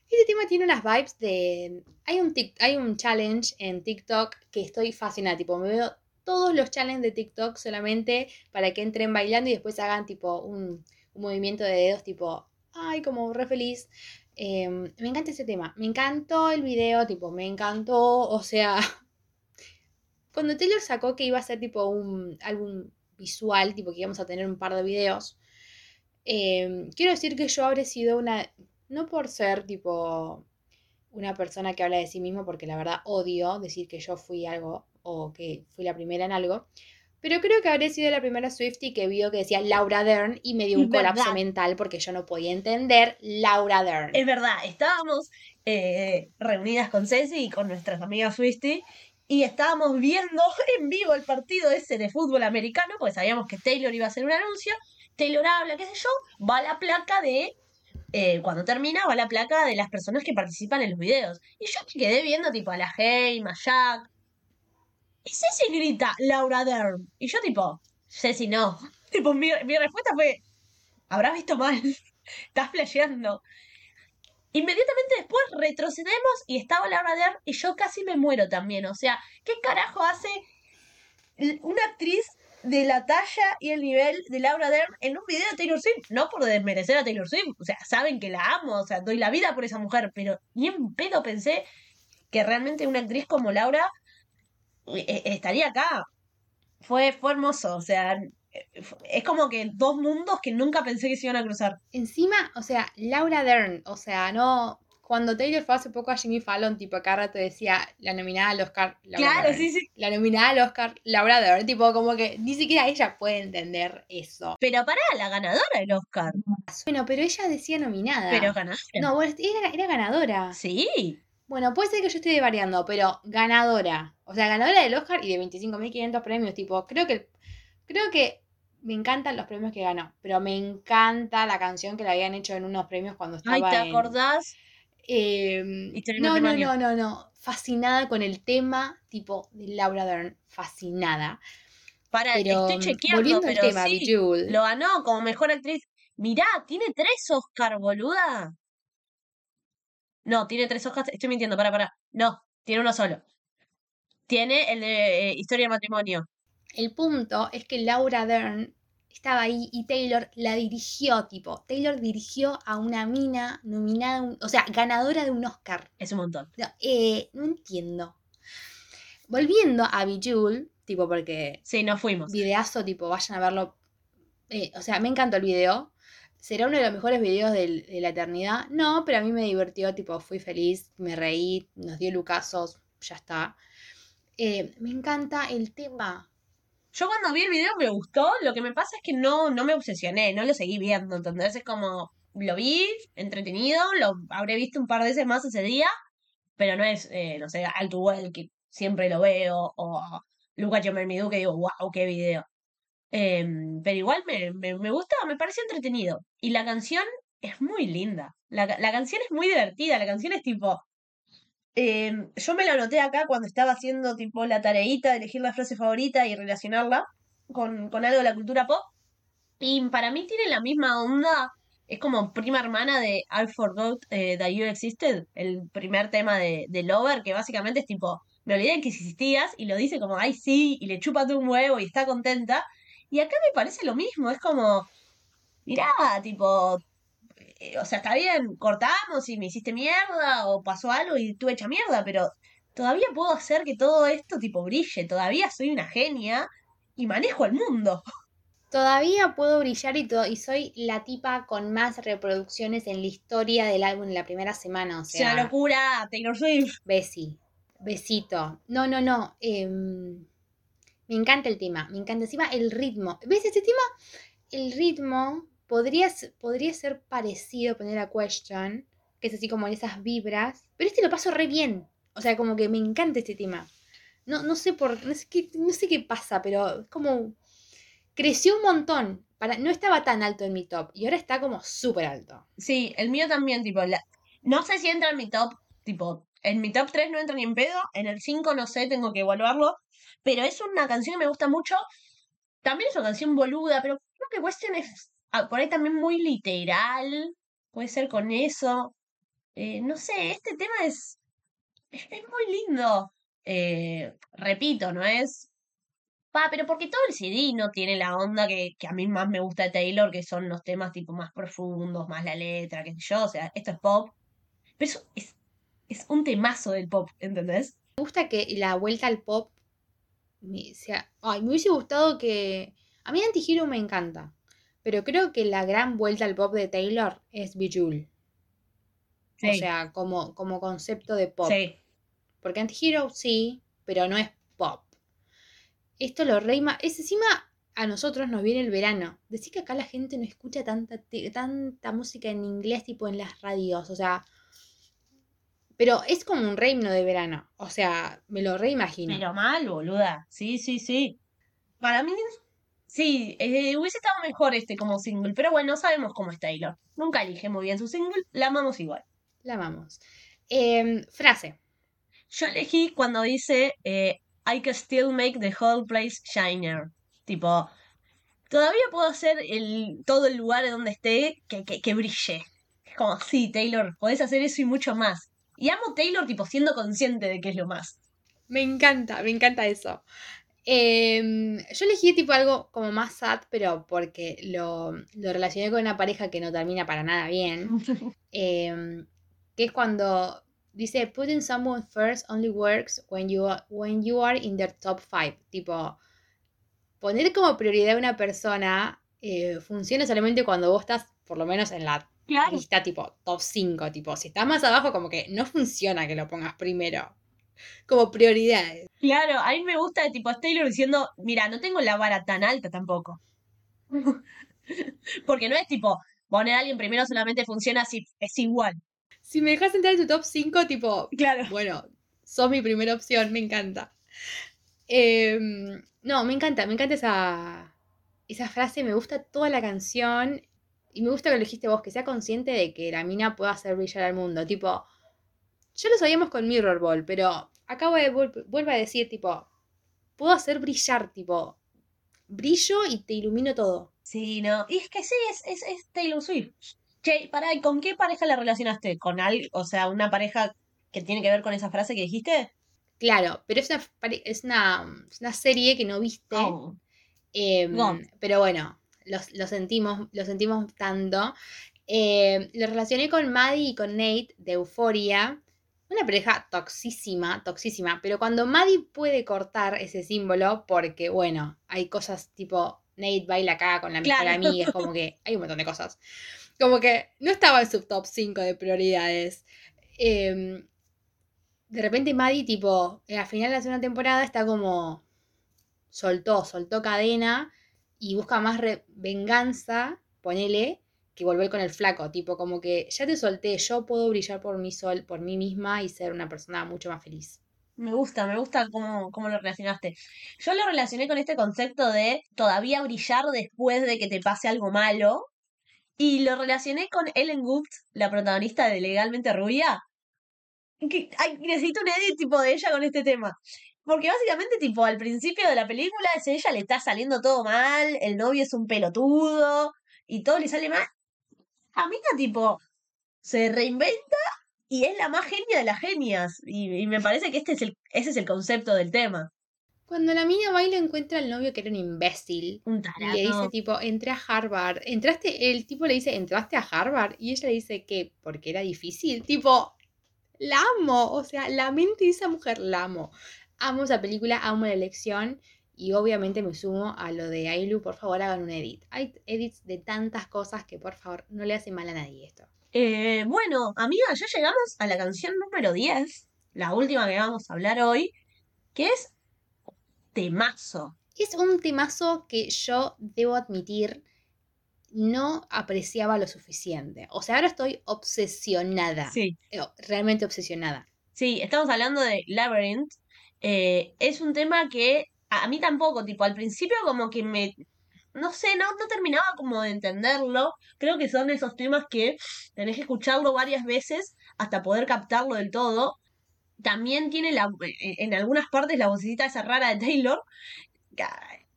Este tema tiene unas vibes de. Hay un, tic- hay un challenge en TikTok que estoy fascinada. Tipo, me veo todos los challenges de TikTok solamente para que entren bailando y después hagan tipo un, un movimiento de dedos, tipo, ay, como re feliz. Eh, me encanta ese tema. Me encantó el video, tipo, me encantó. O sea, cuando Taylor sacó que iba a ser tipo un álbum visual, tipo que íbamos a tener un par de videos. eh, quiero decir que yo habré sido una no por ser tipo una persona que habla de sí mismo, porque la verdad odio decir que yo fui algo o que fui la primera en algo, Pero creo que habré sido la primera Swiftie que vio que decía Laura Dern y me dio un ¿Verdad? colapso mental porque yo no podía entender Laura Dern. Es verdad, estábamos eh, reunidas con Ceci y con nuestras amigas Swifty y estábamos viendo en vivo el partido ese de fútbol americano, porque sabíamos que Taylor iba a hacer un anuncio. Taylor habla, qué sé yo, va la placa de. eh, cuando termina, va la placa de las personas que participan en los videos. Y yo me quedé viendo, tipo, a la Hey, a Jack. Y Ceci grita, Laura Dern. Y yo, tipo, Ceci, no. Tipo, mi, mi respuesta fue: Habrás visto mal. Estás flasheando. Inmediatamente después retrocedemos y estaba Laura Dern y yo casi me muero también. O sea, ¿qué carajo hace una actriz de la talla y el nivel de Laura Dern en un video de Taylor Swift? No por desmerecer a Taylor Swift, o sea, saben que la amo, o sea, doy la vida por esa mujer, pero ni en pedo pensé que realmente una actriz como Laura estaría acá. Fue, fue hermoso, o sea, eh, es como que dos mundos que nunca pensé que se iban a cruzar. Encima, o sea, Laura Dern, o sea, no. Cuando Taylor fue hace poco a Jimmy Fallon, tipo, acá rato decía la nominada al Oscar. Laura Claro, Dern. sí, sí. La nominada al Oscar, Laura Dern, tipo, como que ni siquiera ella puede entender eso. Pero pará, la ganadora del Oscar. Bueno, pero ella decía nominada. Pero ganadora. No, bueno, era, era ganadora. Sí. Bueno, puede ser que yo esté variando, pero ganadora. O sea, ganadora del Oscar y de 25.500 premios. Tipo, creo que. Creo que me encantan los premios que ganó. Pero me encanta la canción que le habían hecho en unos premios cuando estaba Ay, ¿te en- acordás? eh, y no, no, no, no, no. Fascinada con el tema, tipo, de Laura Dern. Fascinada. Para, Pero estoy chequeando, volviendo pero al tema, sí, lo ganó como mejor actriz. Mirá, tiene tres Oscar, boluda. No, tiene tres Oscars. Estoy mintiendo, para, para. No, tiene uno solo. Tiene el de eh, Historia de matrimonio. El punto es que Laura Dern estaba ahí y Taylor la dirigió, tipo, Taylor dirigió a una mina nominada, un- o sea, ganadora de un Oscar. Es un montón. No, eh, no entiendo. Volviendo a Bejeweled, tipo, porque Sí, nos fuimos. videazo, tipo, vayan a verlo. eh, o sea, me encantó el video. ¿Será uno de los mejores videos de la eternidad? No, pero a mí me divirtió, tipo, fui feliz, me reí, nos dio lucazos, ya está. Eh, me encanta el tema. Yo cuando vi el video me gustó, lo que me pasa es que no, no me obsesioné, no lo seguí viendo, ¿entendés? Es como, lo vi, entretenido, lo habré visto un par de veces más ese día, pero no es, eh, no sé, Well, que siempre lo veo, o Luca Do, que digo, wow, qué video. Em, pero igual me, me, me gusta, me parece entretenido. Y la canción es muy linda. La, la canción es muy divertida, la canción es tipo... em, yo me lo anoté acá cuando estaba haciendo tipo la tareita de elegir la frase favorita y relacionarla con, con algo de la cultura pop. Y para mí tiene la misma onda, es como prima hermana de I Forgot eh, That You Existed, el primer tema de, de Lover, que básicamente es tipo, me olvidé que existías y lo dice como, ay sí, y le chupa un huevo y está contenta. Y acá me parece lo mismo, es como, mirá, tipo, eh, o sea, está bien, cortamos y me hiciste mierda o pasó algo y tuve hecha mierda, pero todavía puedo hacer que todo esto tipo brille, todavía soy una genia y manejo el mundo. Todavía puedo brillar y, y soy la tipa con más reproducciones en la historia del álbum en la primera semana. O Es una sea, locura, Taylor Swift. Besi, besito. No, no, no. em, me encanta el tema, me encanta encima el ritmo. ¿Ves este tema? El ritmo podría, podría ser parecido, poner a Question, que es así como en esas vibras, pero este lo paso re bien. O sea, como que me encanta este tema. No, no sé por, no sé qué, no sé qué pasa, pero es como creció un montón. Para, no estaba tan alto en mi top y ahora está como súper alto. Sí, el mío también, tipo, no sé si entra en mi top, tipo, en mi top 3 no entra ni en pedo, en el 5 no sé, tengo que evaluarlo, pero es una canción que me gusta mucho, también es una canción boluda, pero creo que Western es ah, por ahí también muy literal, puede ser con eso, Eh, no sé, este tema es, es, muy lindo, Eh, repito, no es... Pa, pero porque todo el CD no tiene la onda que, que a mí más me gusta de Taylor, que son los temas tipo más profundos, más la letra, qué sé yo, o sea, esto es pop. Pero eso es, es un temazo del pop, ¿entendés? Me gusta que la vuelta al pop me, sea, ay, me hubiese gustado que... A mí Antihero me encanta, pero creo que la gran vuelta al pop de Taylor es. O Sí. sea, como, como concepto de pop. Sí. Porque Antihero sí, pero no es pop. esto lo reima. Es encima a nosotros nos viene el verano. Decir que acá la gente no escucha tanta, tanta música en inglés, tipo en las radios, o sea. Pero es como un reino de verano. O sea, me lo reimagino. Pero mal, boluda. Sí, sí, sí. Para mí, sí, eh, hubiese estado mejor este como single. Pero bueno, sabemos cómo es Taylor. Nunca elige muy bien su single, la amamos igual. La amamos. Em, frase. Yo elegí cuando dice eh, I can still make the whole place shiner. Tipo, todavía puedo hacer el, todo el lugar donde esté que, que, que brille. Es como, sí, Taylor, podés hacer eso y mucho más. Y amo Taylor, tipo, siendo consciente de que es lo más. Me encanta, me encanta eso. Em, yo elegí tipo algo como más sad, pero porque lo, lo relacioné con una pareja que no termina para nada bien. Em, que es cuando dice putting someone first only works when you are, when you are in their top five. Tipo, poner como prioridad a una persona eh, funciona solamente cuando vos estás por lo menos en la Claro. lista tipo top 5. Tipo, si estás más abajo, como que no funciona que lo pongas primero. Como prioridades. Claro, a mí me gusta tipo Taylor diciendo, mira, no tengo la vara tan alta tampoco. Porque no es tipo, poner a alguien primero solamente funciona si es igual. Si me dejas entrar en tu top 5, tipo, Claro. bueno, sos mi primera opción, me encanta. Em, no, me encanta, me encanta esa, esa frase, me gusta toda la canción y me gusta que lo dijiste vos, que sea consciente de que la mina pueda hacer brillar al mundo. Tipo, ya lo sabíamos con Mirrorball, pero acabo de vuelvo a decir, tipo, puedo hacer brillar, tipo, brillo y te ilumino todo. Sí, no. Y es que sí, es, es, es Taylor Swift. Che, pará, ¿y con qué pareja la relacionaste? ¿Con algo? O sea, una pareja que tiene que ver con esa frase que dijiste. Claro, pero es una, es una, es una serie que no viste. Oh. Em, No. Pero bueno, los- lo sentimos, lo sentimos tanto. Em, lo relacioné con Maddie y con Nate de Euforia. Una pareja toxísima, toxísima. Pero cuando Maddie puede cortar ese símbolo, porque bueno, hay cosas tipo Nate baila acá con la mejor Claro. amiga, es como que hay un montón de cosas. Como que no estaba en su top 5 de prioridades. Em, de repente Maddie, tipo, al final de la segunda temporada está como soltó, soltó cadena y busca más venganza, ponele, que volver con el flaco, tipo como que ya te solté, yo puedo brillar por mí sol, por mí misma y ser una persona mucho más feliz. Me gusta, me gusta cómo, cómo lo relacionaste. Yo lo relacioné con este concepto de todavía brillar después de que te pase algo malo. Y lo relacioné con Ellen Good, la protagonista de Legalmente Rubia. Que, ay, necesito un edit tipo de ella con este tema. Porque básicamente, tipo, al principio de la película es ella, le está saliendo todo mal, el novio es un pelotudo y todo le sale mal. A mí está tipo, se reinventa y es la más genia de las genias. Y, y me parece que este es el, ese es el concepto del tema. Cuando la mina baila encuentra al novio que era un imbécil. Un Y le dice tarado. tipo, entré a Harvard. Entraste, el tipo le dice, ¿entraste a Harvard? Y ella le dice que porque era difícil. Tipo, la amo. O sea, la mente de esa mujer la amo. Amo esa película, amo la elección. Y obviamente me sumo a lo de Ailu, por favor hagan un edit. Hay edits de tantas cosas que por favor no le hace mal a nadie esto. Eh, bueno, amiga, ya llegamos a la canción número 10, la última que vamos a hablar hoy, que es Temazo. Es un temazo que yo debo admitir no apreciaba lo suficiente. O sea, ahora estoy obsesionada. Sí. Eh, Realmente obsesionada. Sí, estamos hablando de Labyrinth. Eh, es un tema que a mí tampoco, tipo, al principio como que me, no sé, no, no terminaba como de entenderlo. Creo que son esos temas que tenés que escucharlo varias veces hasta poder captarlo del todo. También tiene la, en algunas partes la vocecita esa rara de Taylor.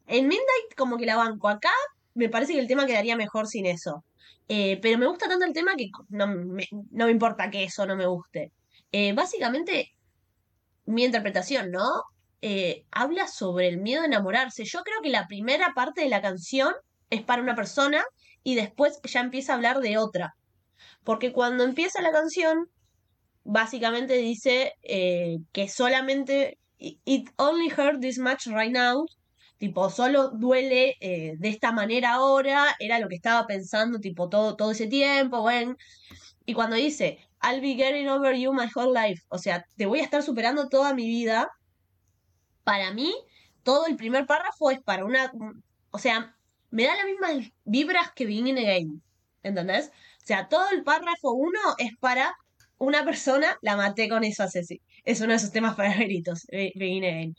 En Midnight como que la banco. Acá me parece que el tema quedaría mejor sin eso. Eh, pero me gusta tanto el tema que no me, no me importa que eso no me guste. Eh, básicamente, mi interpretación, ¿no? Eh, habla sobre el miedo a enamorarse. Yo creo que la primera parte de la canción es para una persona y después ya empieza a hablar de otra. Porque cuando empieza la canción, básicamente dice eh, que solamente it only hurt this much right now. Tipo, solo duele eh, de esta manera ahora, era lo que estaba pensando, tipo, todo, todo ese tiempo, bueno. Y cuando dice, I'll be getting over you my whole life, o sea, te voy a estar superando toda mi vida, para mí todo el primer párrafo es para una, o sea, me da las mismas vibras que Begin Again, ¿entendés? O sea, todo el párrafo uno es para una persona, la maté con eso a Ceci. Es uno de sus temas favoritos, Be- Begin Again.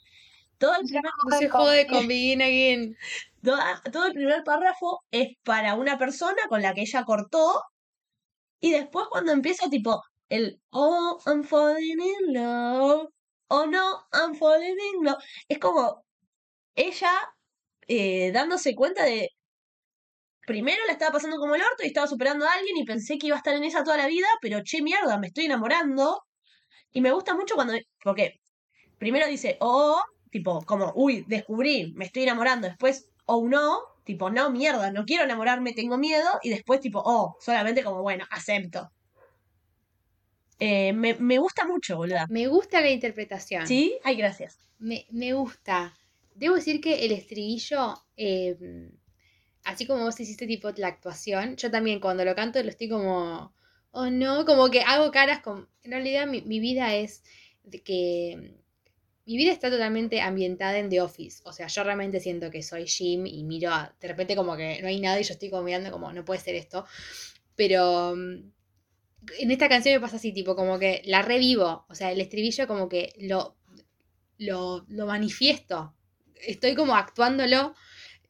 Todo el primer No se jode con Begin Again. Toda- todo el primer párrafo es para una persona con la que ella cortó. Y después cuando empieza tipo el Oh, I'm falling in love. Oh no, I'm falling in love. Es como ella eh, dándose cuenta de. Primero la estaba pasando como el orto y estaba superando a alguien y pensé que iba a estar en esa toda la vida, pero che mierda, me estoy enamorando. Y me gusta mucho cuando. Porque primero dice, oh, tipo, como, uy, descubrí, me estoy enamorando. Después, oh no, tipo, no, mierda, no quiero enamorarme, tengo miedo. Y después, tipo, oh, solamente como, bueno, acepto. Eh, me, me gusta mucho, boluda. Me gusta la interpretación. ¿Sí? Ay, gracias. Me, me gusta. Debo decir que el estribillo, eh, así como vos hiciste tipo la actuación, yo también cuando lo canto lo estoy como, oh no, como que hago caras con... En realidad mi, mi vida es de que... Mi vida está totalmente ambientada en The Office. O sea, yo realmente siento que soy Jim y miro a- de repente como que no hay nada y yo estoy como mirando como, no puede ser esto. Pero mm, en esta canción me pasa así, tipo, como que la revivo. O sea, el estribillo como que lo, lo, lo manifiesto. Estoy como actuándolo.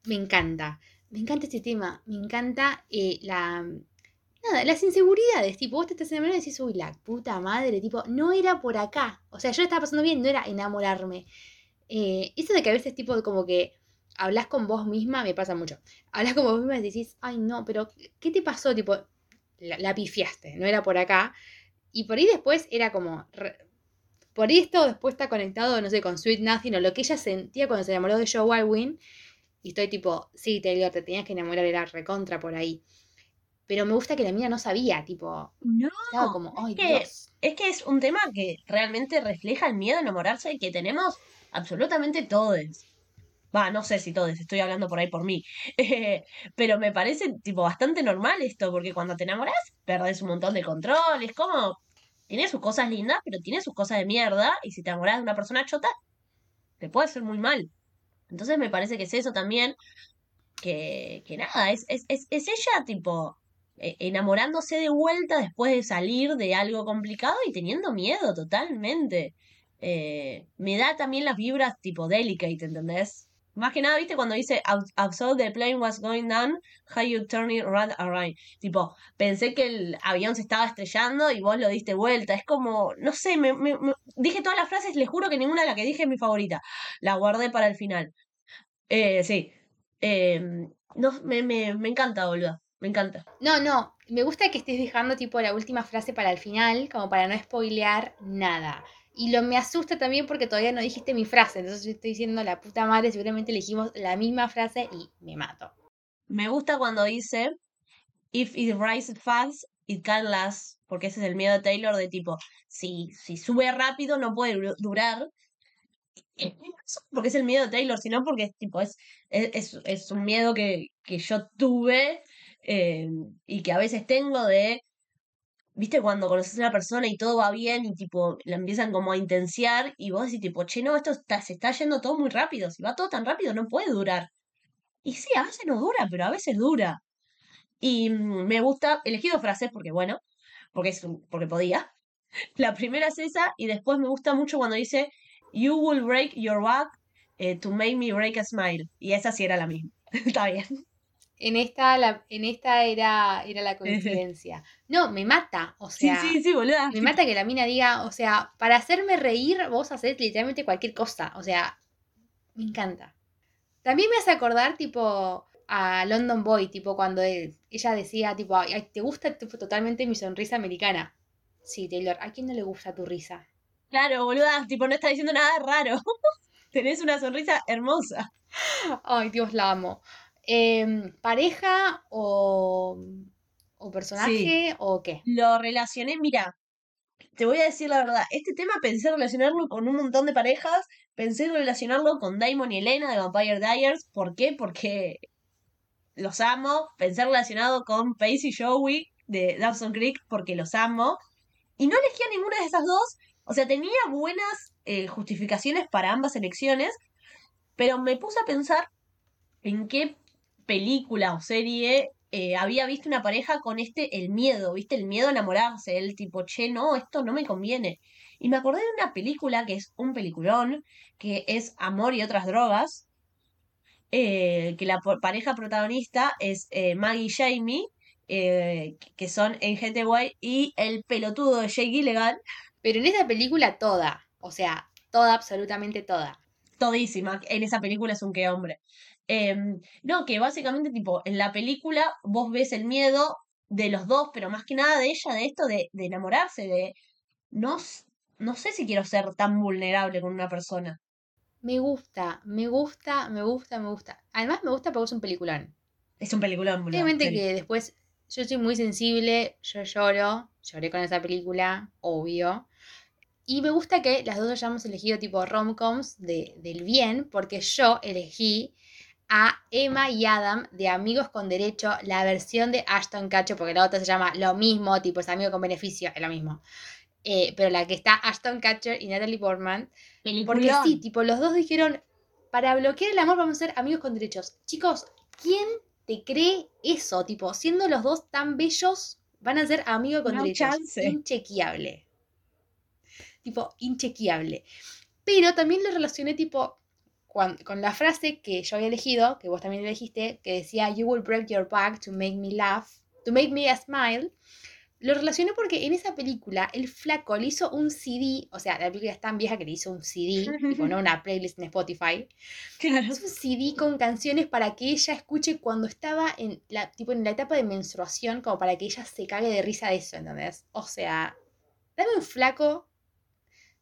Me encanta. Me encanta este tema. Me encanta eh, la. Nada, las inseguridades. Tipo, vos te estás enamorando y decís, uy, la puta madre. Tipo, no era por acá. O sea, yo estaba pasando bien, no era enamorarme. Eh, eso de que a veces, tipo, como que hablas con vos misma, me pasa mucho. Hablas con vos misma y decís, ay, no, pero ¿qué te pasó? Tipo, la, pifiaste, no era por acá. Y por ahí después era como. por ahí esto después está conectado, no sé, con Sweet Nothing o lo que ella sentía cuando se enamoró de Joe Alwyn. Y estoy tipo, sí, Taylor, te tenías que enamorar, era recontra por ahí. Pero me gusta que la mía no sabía, tipo, No, estaba como, es que- Dios. es que es un tema que realmente refleja el miedo a enamorarse que tenemos absolutamente todos. Va, no sé si todos, estoy hablando por ahí por mí. Eh, pero me parece tipo bastante normal esto, porque cuando te enamoras, perdés un montón de control. Es como, tiene sus cosas lindas, pero tiene sus cosas de mierda. Y si te enamoras de una persona chota, te puede hacer muy mal. Entonces me parece que es eso también, que, que nada, es, es, es, es ella tipo enamorándose de vuelta después de salir de algo complicado y teniendo miedo totalmente. Eh, me da también las vibras tipo delicate, ¿entendés? Más que nada, ¿viste? Cuando dice "I saw the plane was going down, how you turn it around, around. Tipo, pensé que el avión se estaba estrellando y vos lo diste vuelta. Es como, no sé, me- dije todas las frases, les juro que ninguna de las que dije es mi favorita. La guardé para el final. Eh, sí. Eh, no, me, me, me encanta, boludo. Me encanta. No, no, me gusta que estés dejando tipo la última frase para el final, como para no spoilear nada. Y lo me asusta también porque todavía no dijiste mi frase, entonces yo estoy diciendo la puta madre, seguramente elegimos la misma frase y me mato. Me gusta cuando dice, if it rises fast, it can last, porque ese es el miedo de Taylor de tipo, si, si sube rápido no puede du- durar. Solo Porque es el miedo de Taylor, sino porque tipo, es, es, es- es un miedo que, que yo tuve eh, y que a veces tengo de, viste, cuando conoces a una persona y todo va bien y tipo, la empiezan como a intenciar y vos decís tipo, che, no, esto se está yendo todo muy rápido, si va todo tan rápido no puede durar. Y sí, a veces no dura, pero a veces dura. Y mm, me gusta, elegí dos frases porque, bueno, porque, es porque podía. La primera es esa, y después me gusta mucho cuando dice, You will break your back eh, to make me break a smile. Y esa sí era la misma. Está bien. En esta, la, en esta era, era la coincidencia. No, me mata, o Sí, sea, sí, sí, boluda. me mata que la mina diga, o sea, para hacerme reír vos haces literalmente cualquier cosa, o sea, me encanta. También me hace acordar, tipo, a London Boy, tipo, cuando él- ella decía, tipo, "Ay, ¿te gusta tipo, totalmente mi sonrisa americana? Sí, Taylor, ¿a quién no le gusta tu risa? Claro, boluda, tipo, no está diciendo nada raro. Tenés una sonrisa hermosa. Ay, Dios, la amo. Em, ¿pareja o, o personaje o qué? Lo relacioné, mira, te voy a decir la verdad, este tema pensé relacionarlo con un montón de parejas, pensé relacionarlo con Damon y Elena de Vampire Diaries, ¿por qué? Porque los amo, pensé relacionado con Pace y Joey de Dawson Creek porque los amo, y no elegí a ninguna de esas dos, o sea, tenía buenas eh, justificaciones para ambas elecciones, Pero me puse a pensar en qué película o serie eh, había visto una pareja con este, el miedo, ¿viste? El miedo a enamorarse, el tipo, che, no, esto no me conviene. Y me acordé de una película que es un peliculón, que es Amor y otras drogas, eh, que la pareja protagonista es eh, Maggie y Jamie, que son en Hathaway, y el pelotudo de Jake Gyllenhaal, Pero en esa película toda, o sea, toda, absolutamente toda. todísima. En esa película es un qué hombre. Em, no, que básicamente, tipo, en la película vos ves el miedo de los dos, pero más que nada de ella, de esto, de, de enamorarse, de no, no sé si quiero ser tan vulnerable con una persona. Me gusta, me gusta, me gusta, me gusta. Además me gusta porque es un peliculón. Es un peliculón, boludo, Obviamente que después yo soy muy sensible, yo lloro, lloré con esa película, obvio. Y me gusta que las dos hayamos elegido tipo rom-coms de, del bien, porque yo elegí a Emma y Adam de Amigos con Derecho, la versión de Ashton Kutcher, porque la otra se llama lo mismo, tipo es amigo con beneficio, es lo mismo. Eh, pero la que está Ashton Kutcher y Natalie Portman, porque sí, tipo, los dos dijeron, para bloquear el amor vamos a ser amigos con derechos. Chicos, ¿quién te cree eso? Tipo, siendo los dos tan bellos, van a ser amigos con No derechos. chance. Inchequeable. Tipo, inchequeable. Pero también lo relacioné, tipo, con la frase que yo había elegido, que vos también elegiste, que decía, You will break your back to make me laugh, to make me a smile. Lo relacioné porque en esa película el flaco le hizo un CD, o sea, la película es tan vieja que le hizo un CD, tipo, no una playlist en Spotify. Claro. Es un CD con canciones para que ella escuche cuando estaba en la, tipo, en la etapa de menstruación, como para que ella se cague de risa de eso, ¿entendés? O sea, dame un flaco.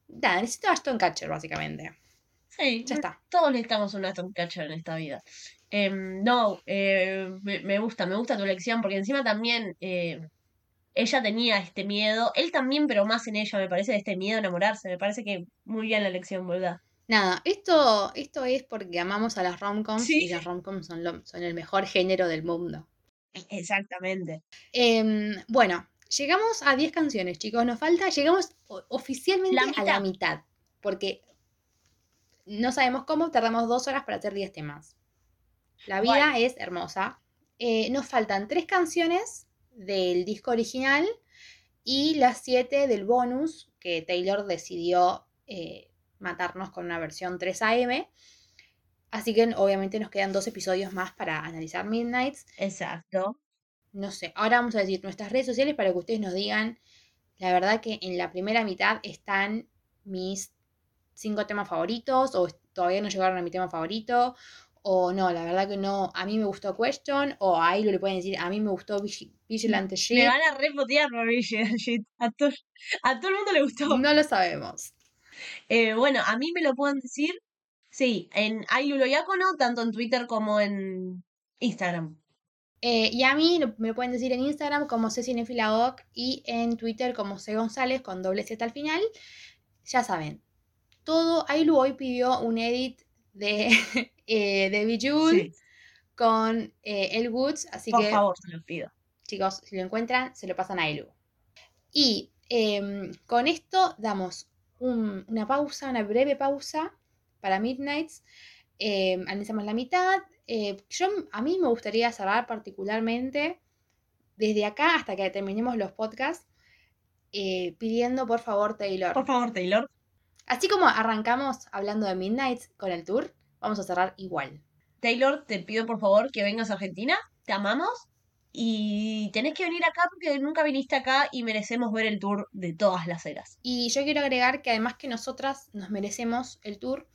Nada, necesito a Ashton Catcher, básicamente. Sí, Ya está. todos necesitamos un Aston Catcher en esta vida. Em, no, eh, me, me gusta, me gusta tu elección, porque encima también eh, ella tenía este miedo, él también, pero más en ella, me parece, de este miedo a enamorarse. Me parece que muy bien la elección, ¿verdad? Nada, esto, esto es porque amamos a las romcoms Sí. y las romcoms son, lo- son el mejor género del mundo. Exactamente. Em, bueno, llegamos a 10 canciones, chicos. Nos falta, llegamos oficialmente La a la mitad. Porque no sabemos cómo, tardamos dos horas para hacer 10 temas. La vida Bueno. es hermosa. Eh, nos faltan tres canciones del disco original y las siete del bonus que Taylor decidió eh, matarnos con una versión 3 AM. Así que obviamente nos quedan dos episodios más para analizar Midnights Exacto. no sé, ahora vamos a decir nuestras redes sociales para que ustedes nos digan, la verdad que en la primera mitad están mis cinco temas favoritos o todavía no llegaron a mi tema favorito o no, la verdad que no, a mí me gustó Question o a Ailu le pueden decir, a mí me gustó Vigi- Vigilante Me Ship, van a repotear por Bridget, shit. A, to- a todo el mundo le gustó. no lo sabemos. Eh, bueno, a mí me lo pueden decir, sí, en Ailulo Diácono, tanto en Twitter como en Instagram. Eh, y a mí lo- me lo pueden decir en Instagram como Cecinefiladoc y en Twitter como C González con doble Z al final. Ya saben, todo. Ailu hoy pidió un edit de, eh, de Sí, con eh, El Woods, así por que favor, se los pido. chicos, si lo encuentran, se lo pasan a Ailu. Y em, con esto damos un- una pausa, una breve pausa para Midnights. Em, analizamos la mitad. Eh, yo, a mí me gustaría cerrar particularmente desde acá hasta que terminemos los podcasts, eh, pidiendo por favor, Taylor. Por favor, Taylor. Así como arrancamos hablando de Midnights con el tour, vamos a cerrar igual. Taylor, te pido por favor que vengas a Argentina. Te amamos. Y tenés que venir acá porque nunca viniste acá y merecemos ver el tour de todas las eras. Y yo quiero agregar que además que nosotras nos merecemos el tour,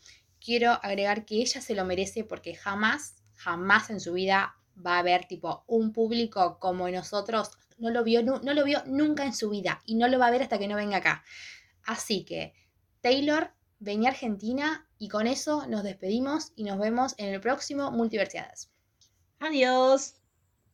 quiero agregar que ella se lo merece porque jamás, jamás en su vida va a haber tipo un público como nosotros. No lo vio, no lo vio nunca en su vida y no lo va a ver hasta que no venga acá. Así que, Taylor, vení Argentina y con eso nos despedimos y nos vemos en el próximo Multiversiadas. Adiós.